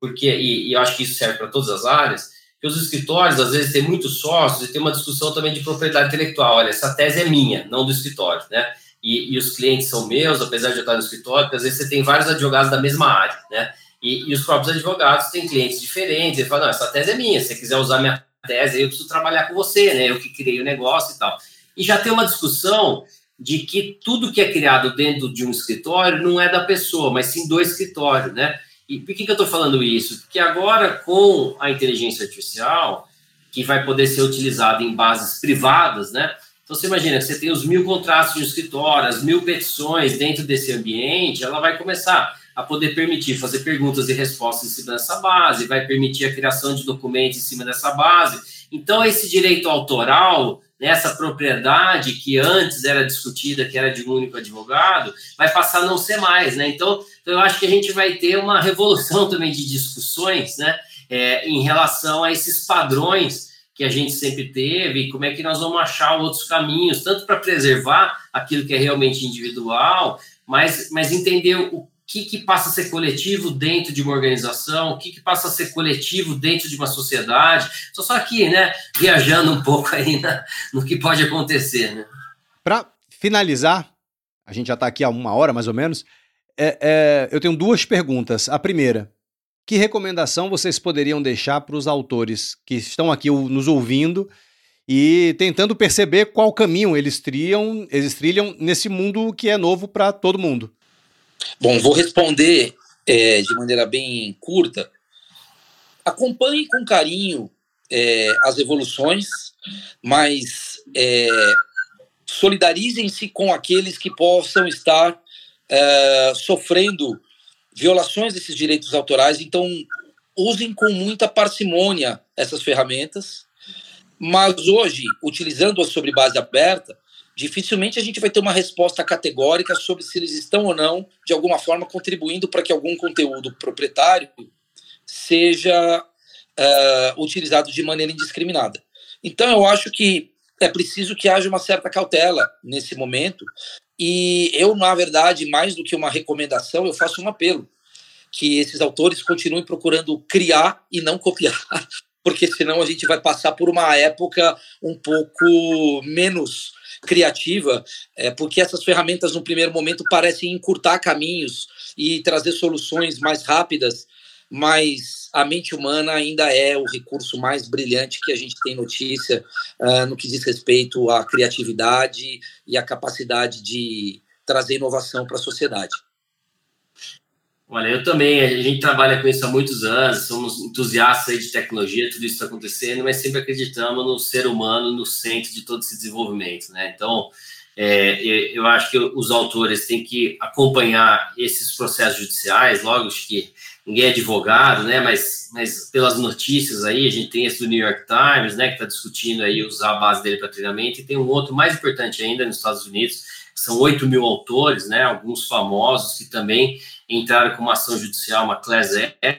Porque, e, e eu acho que isso serve para todas as áreas, que os escritórios, às vezes, têm muitos sócios e tem uma discussão também de propriedade intelectual. Olha, essa tese é minha, não do escritório, né? e, e, os clientes são meus, apesar de eu estar no escritório, porque às vezes você tem vários advogados da mesma área, né? E, e os próprios advogados têm clientes diferentes, ele fala, não, essa tese é minha, se você quiser usar minha tese, eu preciso trabalhar com você, né? Eu que criei o negócio e tal. E já tem uma discussão de que tudo que é criado dentro de um escritório não é da pessoa, mas sim do escritório, né? E por que, que eu estou falando isso? Porque agora, com a inteligência artificial, que vai poder ser utilizada em bases privadas, né? Então, você imagina, você tem os mil contratos de escritório, as mil petições dentro desse ambiente, ela vai começar a poder permitir fazer perguntas e respostas em cima dessa base, vai permitir a criação de documentos em cima dessa base. Então, esse direito autoral, nessa propriedade que antes era discutida, que era de um único advogado, vai passar a não ser mais, né? Então, eu acho que a gente vai ter uma revolução também de discussões, né? É, em relação a esses padrões que a gente sempre teve, como é que nós vamos achar outros caminhos, tanto para preservar aquilo que é realmente individual, mas, mas entender o que, que passa a ser coletivo dentro de uma organização, o que, que passa a ser coletivo dentro de uma sociedade. Estou só aqui, né, viajando um pouco aí na, no que pode acontecer. Né? Para finalizar, a gente já está aqui há uma hora mais ou menos, é, é, eu tenho duas perguntas. A primeira, que recomendação vocês poderiam deixar para os autores que estão aqui nos ouvindo e tentando perceber qual caminho eles trilham, eles trilham nesse mundo que é novo para todo mundo? Bom, vou responder é, de maneira bem curta. Acompanhe com carinho é, as evoluções, mas é, solidarizem-se com aqueles que possam estar é, sofrendo violações desses direitos autorais, então usem com muita parcimônia essas ferramentas. Mas hoje, utilizando-as sobre base aberta, dificilmente a gente vai ter uma resposta categórica sobre se eles estão ou não, de alguma forma, contribuindo para que algum conteúdo proprietário seja uh, utilizado de maneira indiscriminada. Então, eu acho que é preciso que haja uma certa cautela nesse momento, e eu, na verdade, mais do que uma recomendação, eu faço um apelo que esses autores continuem procurando criar e não copiar, porque senão a gente vai passar por uma época um pouco menos criativa, é, porque essas ferramentas, no primeiro momento, parecem encurtar caminhos e trazer soluções mais rápidas, mas a mente humana ainda é o recurso mais brilhante que a gente tem notícia uh, no que diz respeito à criatividade e à capacidade de trazer inovação para a sociedade. Olha, eu também, a gente trabalha com isso há muitos anos, somos entusiastas de tecnologia, tudo isso está acontecendo, mas sempre acreditamos no ser humano no centro de todo esse desenvolvimento, né? Então, é, eu acho que os autores têm que acompanhar esses processos judiciais, logo que ninguém é advogado, né? Mas, mas pelas notícias aí, a gente tem esse do New York Times, né? Que está discutindo aí usar a base dele para treinamento, e tem um outro mais importante ainda nos Estados Unidos, são 8 mil autores, né? Alguns famosos que também entraram com uma ação judicial, uma class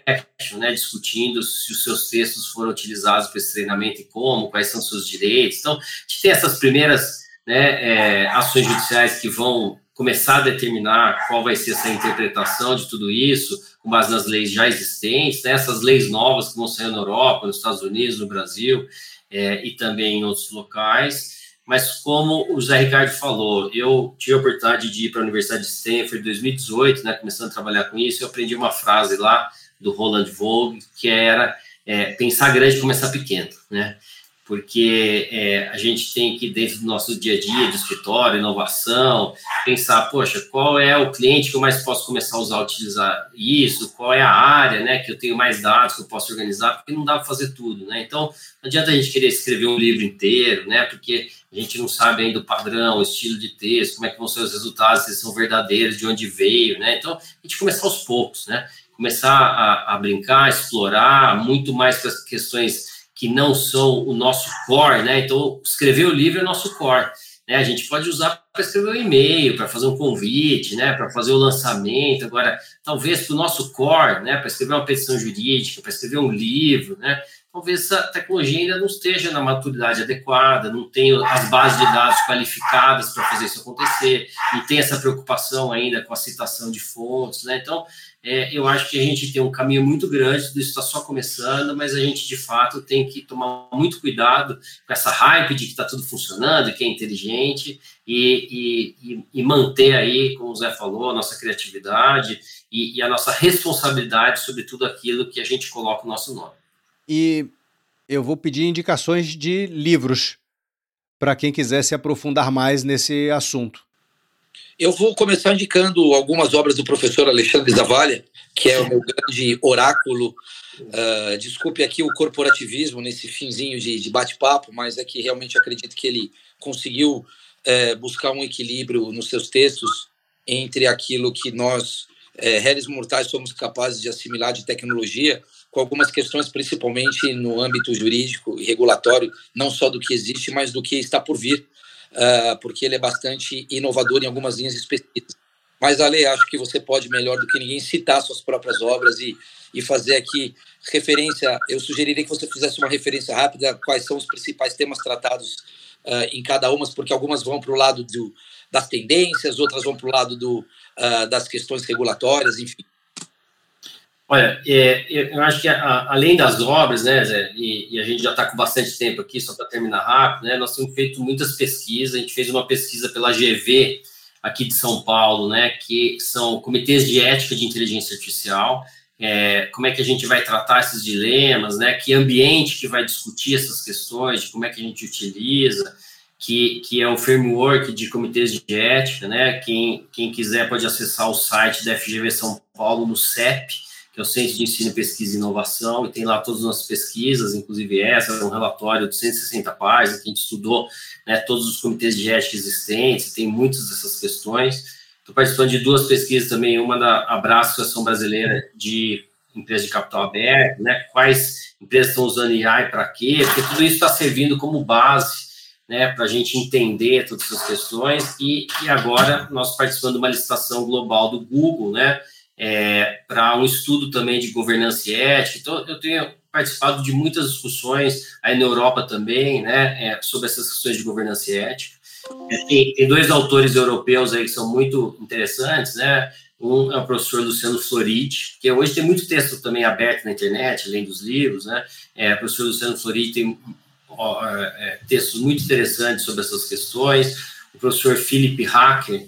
action, né? Discutindo se os seus textos foram utilizados para esse treinamento e como, quais são os seus direitos. Então, a gente tem essas primeiras né, é, ações judiciais que vão começar a determinar qual vai ser essa interpretação de tudo isso, com base nas leis já existentes, né, essas leis novas que vão sair na Europa, nos Estados Unidos, no Brasil é, e também em outros locais. Mas como o José Ricardo falou, eu tive a oportunidade de ir para a Universidade de Stanford em 2018, né, começando a trabalhar com isso, eu aprendi uma frase lá do Roland Vogue, que era é, pensar grande e começar pequeno, né? Porque é, a gente tem que, dentro do nosso dia a dia de escritório, inovação, pensar, poxa, qual é o cliente que eu mais posso começar a usar, utilizar isso, qual é a área, né, que eu tenho mais dados que eu posso organizar, porque não dá para fazer tudo, né, então não adianta a gente querer escrever um livro inteiro, né, porque a gente não sabe ainda o padrão, o estilo de texto, como é que vão ser os resultados, se são verdadeiros, de onde veio, né, então a gente começar aos poucos, né, começar a, a brincar, explorar muito mais para as questões que não são o nosso core, né? Então, escrever o livro é nosso core. Né? A gente pode usar para escrever um e-mail, para fazer um convite, né? Para fazer o lançamento. Agora, talvez para o nosso core, né? Para escrever uma petição jurídica, para escrever um livro, né? Talvez essa tecnologia ainda não esteja na maturidade adequada, não tem as bases de dados qualificadas para fazer isso acontecer, não tem essa preocupação ainda com a citação de fontes, né? Então, é, eu acho que a gente tem um caminho muito grande, tudo isso está só começando, mas a gente de fato tem que tomar muito cuidado com essa hype de que está tudo funcionando, que é inteligente, e, e, e, manter aí, como o Zé falou, a nossa criatividade e, e a nossa responsabilidade sobre tudo aquilo que a gente coloca o nosso nome. E eu vou pedir indicações de livros para quem quiser se aprofundar mais nesse assunto. Eu vou começar indicando algumas obras do professor Alexandre Zavalha, que é o meu grande oráculo. Uh, desculpe aqui o corporativismo nesse finzinho de, de bate-papo, mas é que realmente acredito que ele conseguiu uh, buscar um equilíbrio nos seus textos entre aquilo que nós, uh, réis mortais, somos capazes de assimilar de tecnologia, com algumas questões, principalmente no âmbito jurídico e regulatório, não só do que existe, mas do que está por vir uh, porque ele é bastante inovador em algumas linhas específicas. Mas, Ale, acho que você pode, melhor do que ninguém, citar suas próprias obras e, e fazer aqui referência. Eu sugeriria que você fizesse uma referência rápida quais são os principais temas tratados uh, em cada uma, porque algumas vão para o lado do, das tendências, outras vão para o lado do, uh, das questões regulatórias, enfim. Olha, é, eu acho que a, além das obras, né, Zé, e, e a gente já está com bastante tempo aqui, só para terminar rápido, né, nós temos feito muitas pesquisas, a gente fez uma pesquisa pela GV aqui de São Paulo, né, que são comitês de ética de inteligência artificial, é, como é que a gente vai tratar esses dilemas, né, que ambiente que vai discutir essas questões, de como é que a gente utiliza, que, que é o framework de comitês de ética, né, quem, quem quiser pode acessar o site da FGV São Paulo no CEP, que é o Centro de Ensino, Pesquisa e Inovação, e tem lá todas as nossas pesquisas, inclusive essa, é um relatório de 160 páginas, que a gente estudou né, todos os comitês de ética existentes, tem muitas dessas questões. Estou participando de duas pesquisas também, uma da Abraço, Associação Brasileira de Empresas de Capital Aberto, né, quais empresas estão usando AI para quê, porque tudo isso está servindo como base né, para a gente entender todas essas questões, e, e agora nós participando de uma licitação global do Google, né, é, para um estudo também de governança e ética. Então, eu tenho participado de muitas discussões aí na Europa também, né, é, sobre essas questões de governança e ética. É, tem, tem, dois autores europeus aí que são muito interessantes, né? Um é o professor Luciano Floridi, que hoje tem muito texto também aberto na internet, além dos livros, né? É, o professor Luciano Floridi tem ó, é, textos muito interessantes sobre essas questões. O professor Philip Hacker,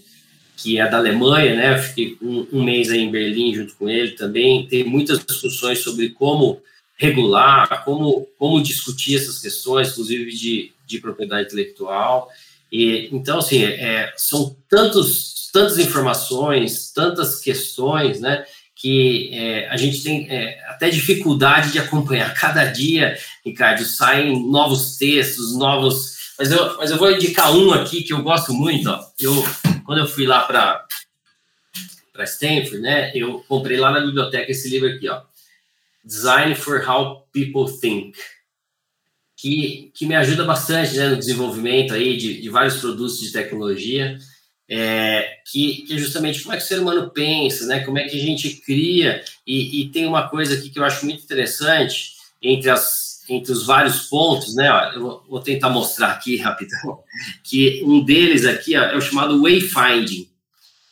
que é da Alemanha, né? Fiquei um, um, mês aí em Berlim junto com ele também. Tem muitas discussões sobre como regular, como, como discutir essas questões, inclusive de, de propriedade intelectual. E, então, assim, é, são tantos, tantas informações, tantas questões, né? que é, a gente tem é, até dificuldade de acompanhar. Cada dia, Ricardo, saem novos textos, novos. Mas eu, mas eu vou indicar um aqui que eu gosto muito. Ó. Eu, quando eu fui lá para para Stanford, né, eu comprei lá na biblioteca esse livro aqui, ó, Design for How People Think, que, que me ajuda bastante né, no desenvolvimento aí de, de vários produtos de tecnologia é, que, que, é justamente como é que o ser humano pensa, né? Como é que a gente cria e, e tem uma coisa aqui que eu acho muito interessante entre as entre os vários pontos, né? Ó, eu vou tentar mostrar aqui rapidão que um deles aqui ó, é o chamado wayfinding.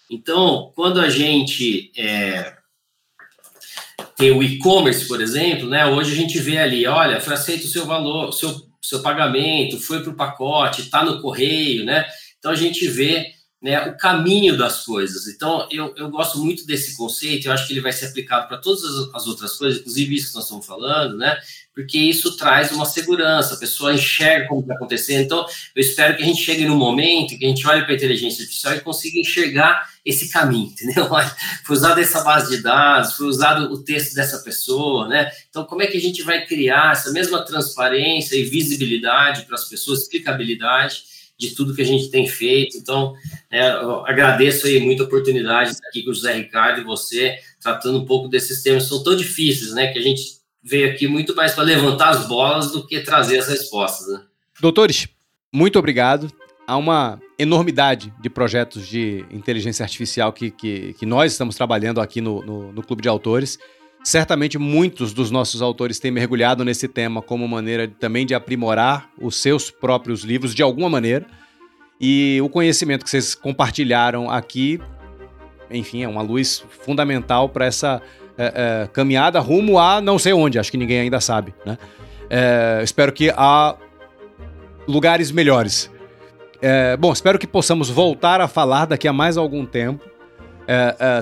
Então, quando a gente é, tem o e-commerce, por exemplo, né? Hoje a gente vê ali, olha, foi aceito o seu valor, o seu, seu pagamento, foi para o pacote, está no correio, né? Então a gente vê né, o caminho das coisas. Então, eu, eu gosto muito desse conceito, eu acho que ele vai ser aplicado para todas as, as, outras coisas, inclusive isso que nós estamos falando, né? Porque isso traz uma segurança, a pessoa enxerga como está acontecendo. Então, eu espero que a gente chegue no momento que a gente olhe para a inteligência artificial e consiga enxergar esse caminho, entendeu? Foi usado essa base de dados, foi usado o texto dessa pessoa, né? Então, como é que a gente vai criar essa mesma transparência e visibilidade para as pessoas, explicabilidade, de tudo que a gente tem feito. Então, é, agradeço aí muita oportunidade de estar aqui com o José Ricardo e você, tratando um pouco desses temas que são tão difíceis, né? Que a gente veio aqui muito mais para levantar as bolas do que trazer as respostas, né? Doutores, muito obrigado. Há uma enormidade de projetos de inteligência artificial que, que, que nós estamos trabalhando aqui no, no, no Clube de Autores. Certamente muitos dos nossos autores têm mergulhado nesse tema como maneira também de aprimorar os seus próprios livros de alguma maneira. E o conhecimento que vocês compartilharam aqui, enfim, é uma luz fundamental para essa é, é, caminhada rumo a não sei onde, acho que ninguém ainda sabe. Né? É, espero que há lugares melhores. Bom, espero que possamos voltar a falar daqui a mais algum tempo.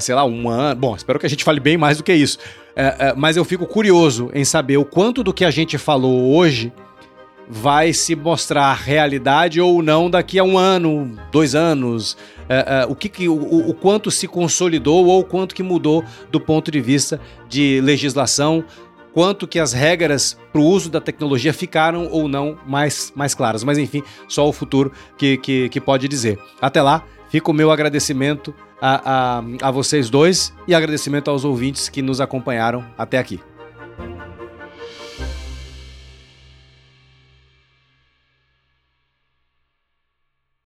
Sei lá, um ano. Bom, espero que a gente fale bem mais do que isso. É, é, mas eu fico curioso em saber o quanto do que a gente falou hoje vai se mostrar realidade ou não daqui a um ano, dois anos. É, o, que, que o, o, quanto se consolidou ou o quanto que mudou do ponto de vista de legislação, quanto que as regras para o uso da tecnologia ficaram ou não mais, mais claras. Mas enfim, só o futuro que, que, que pode dizer. Até lá, fica o meu agradecimento a, a, a vocês dois e agradecimento aos ouvintes que nos acompanharam até aqui.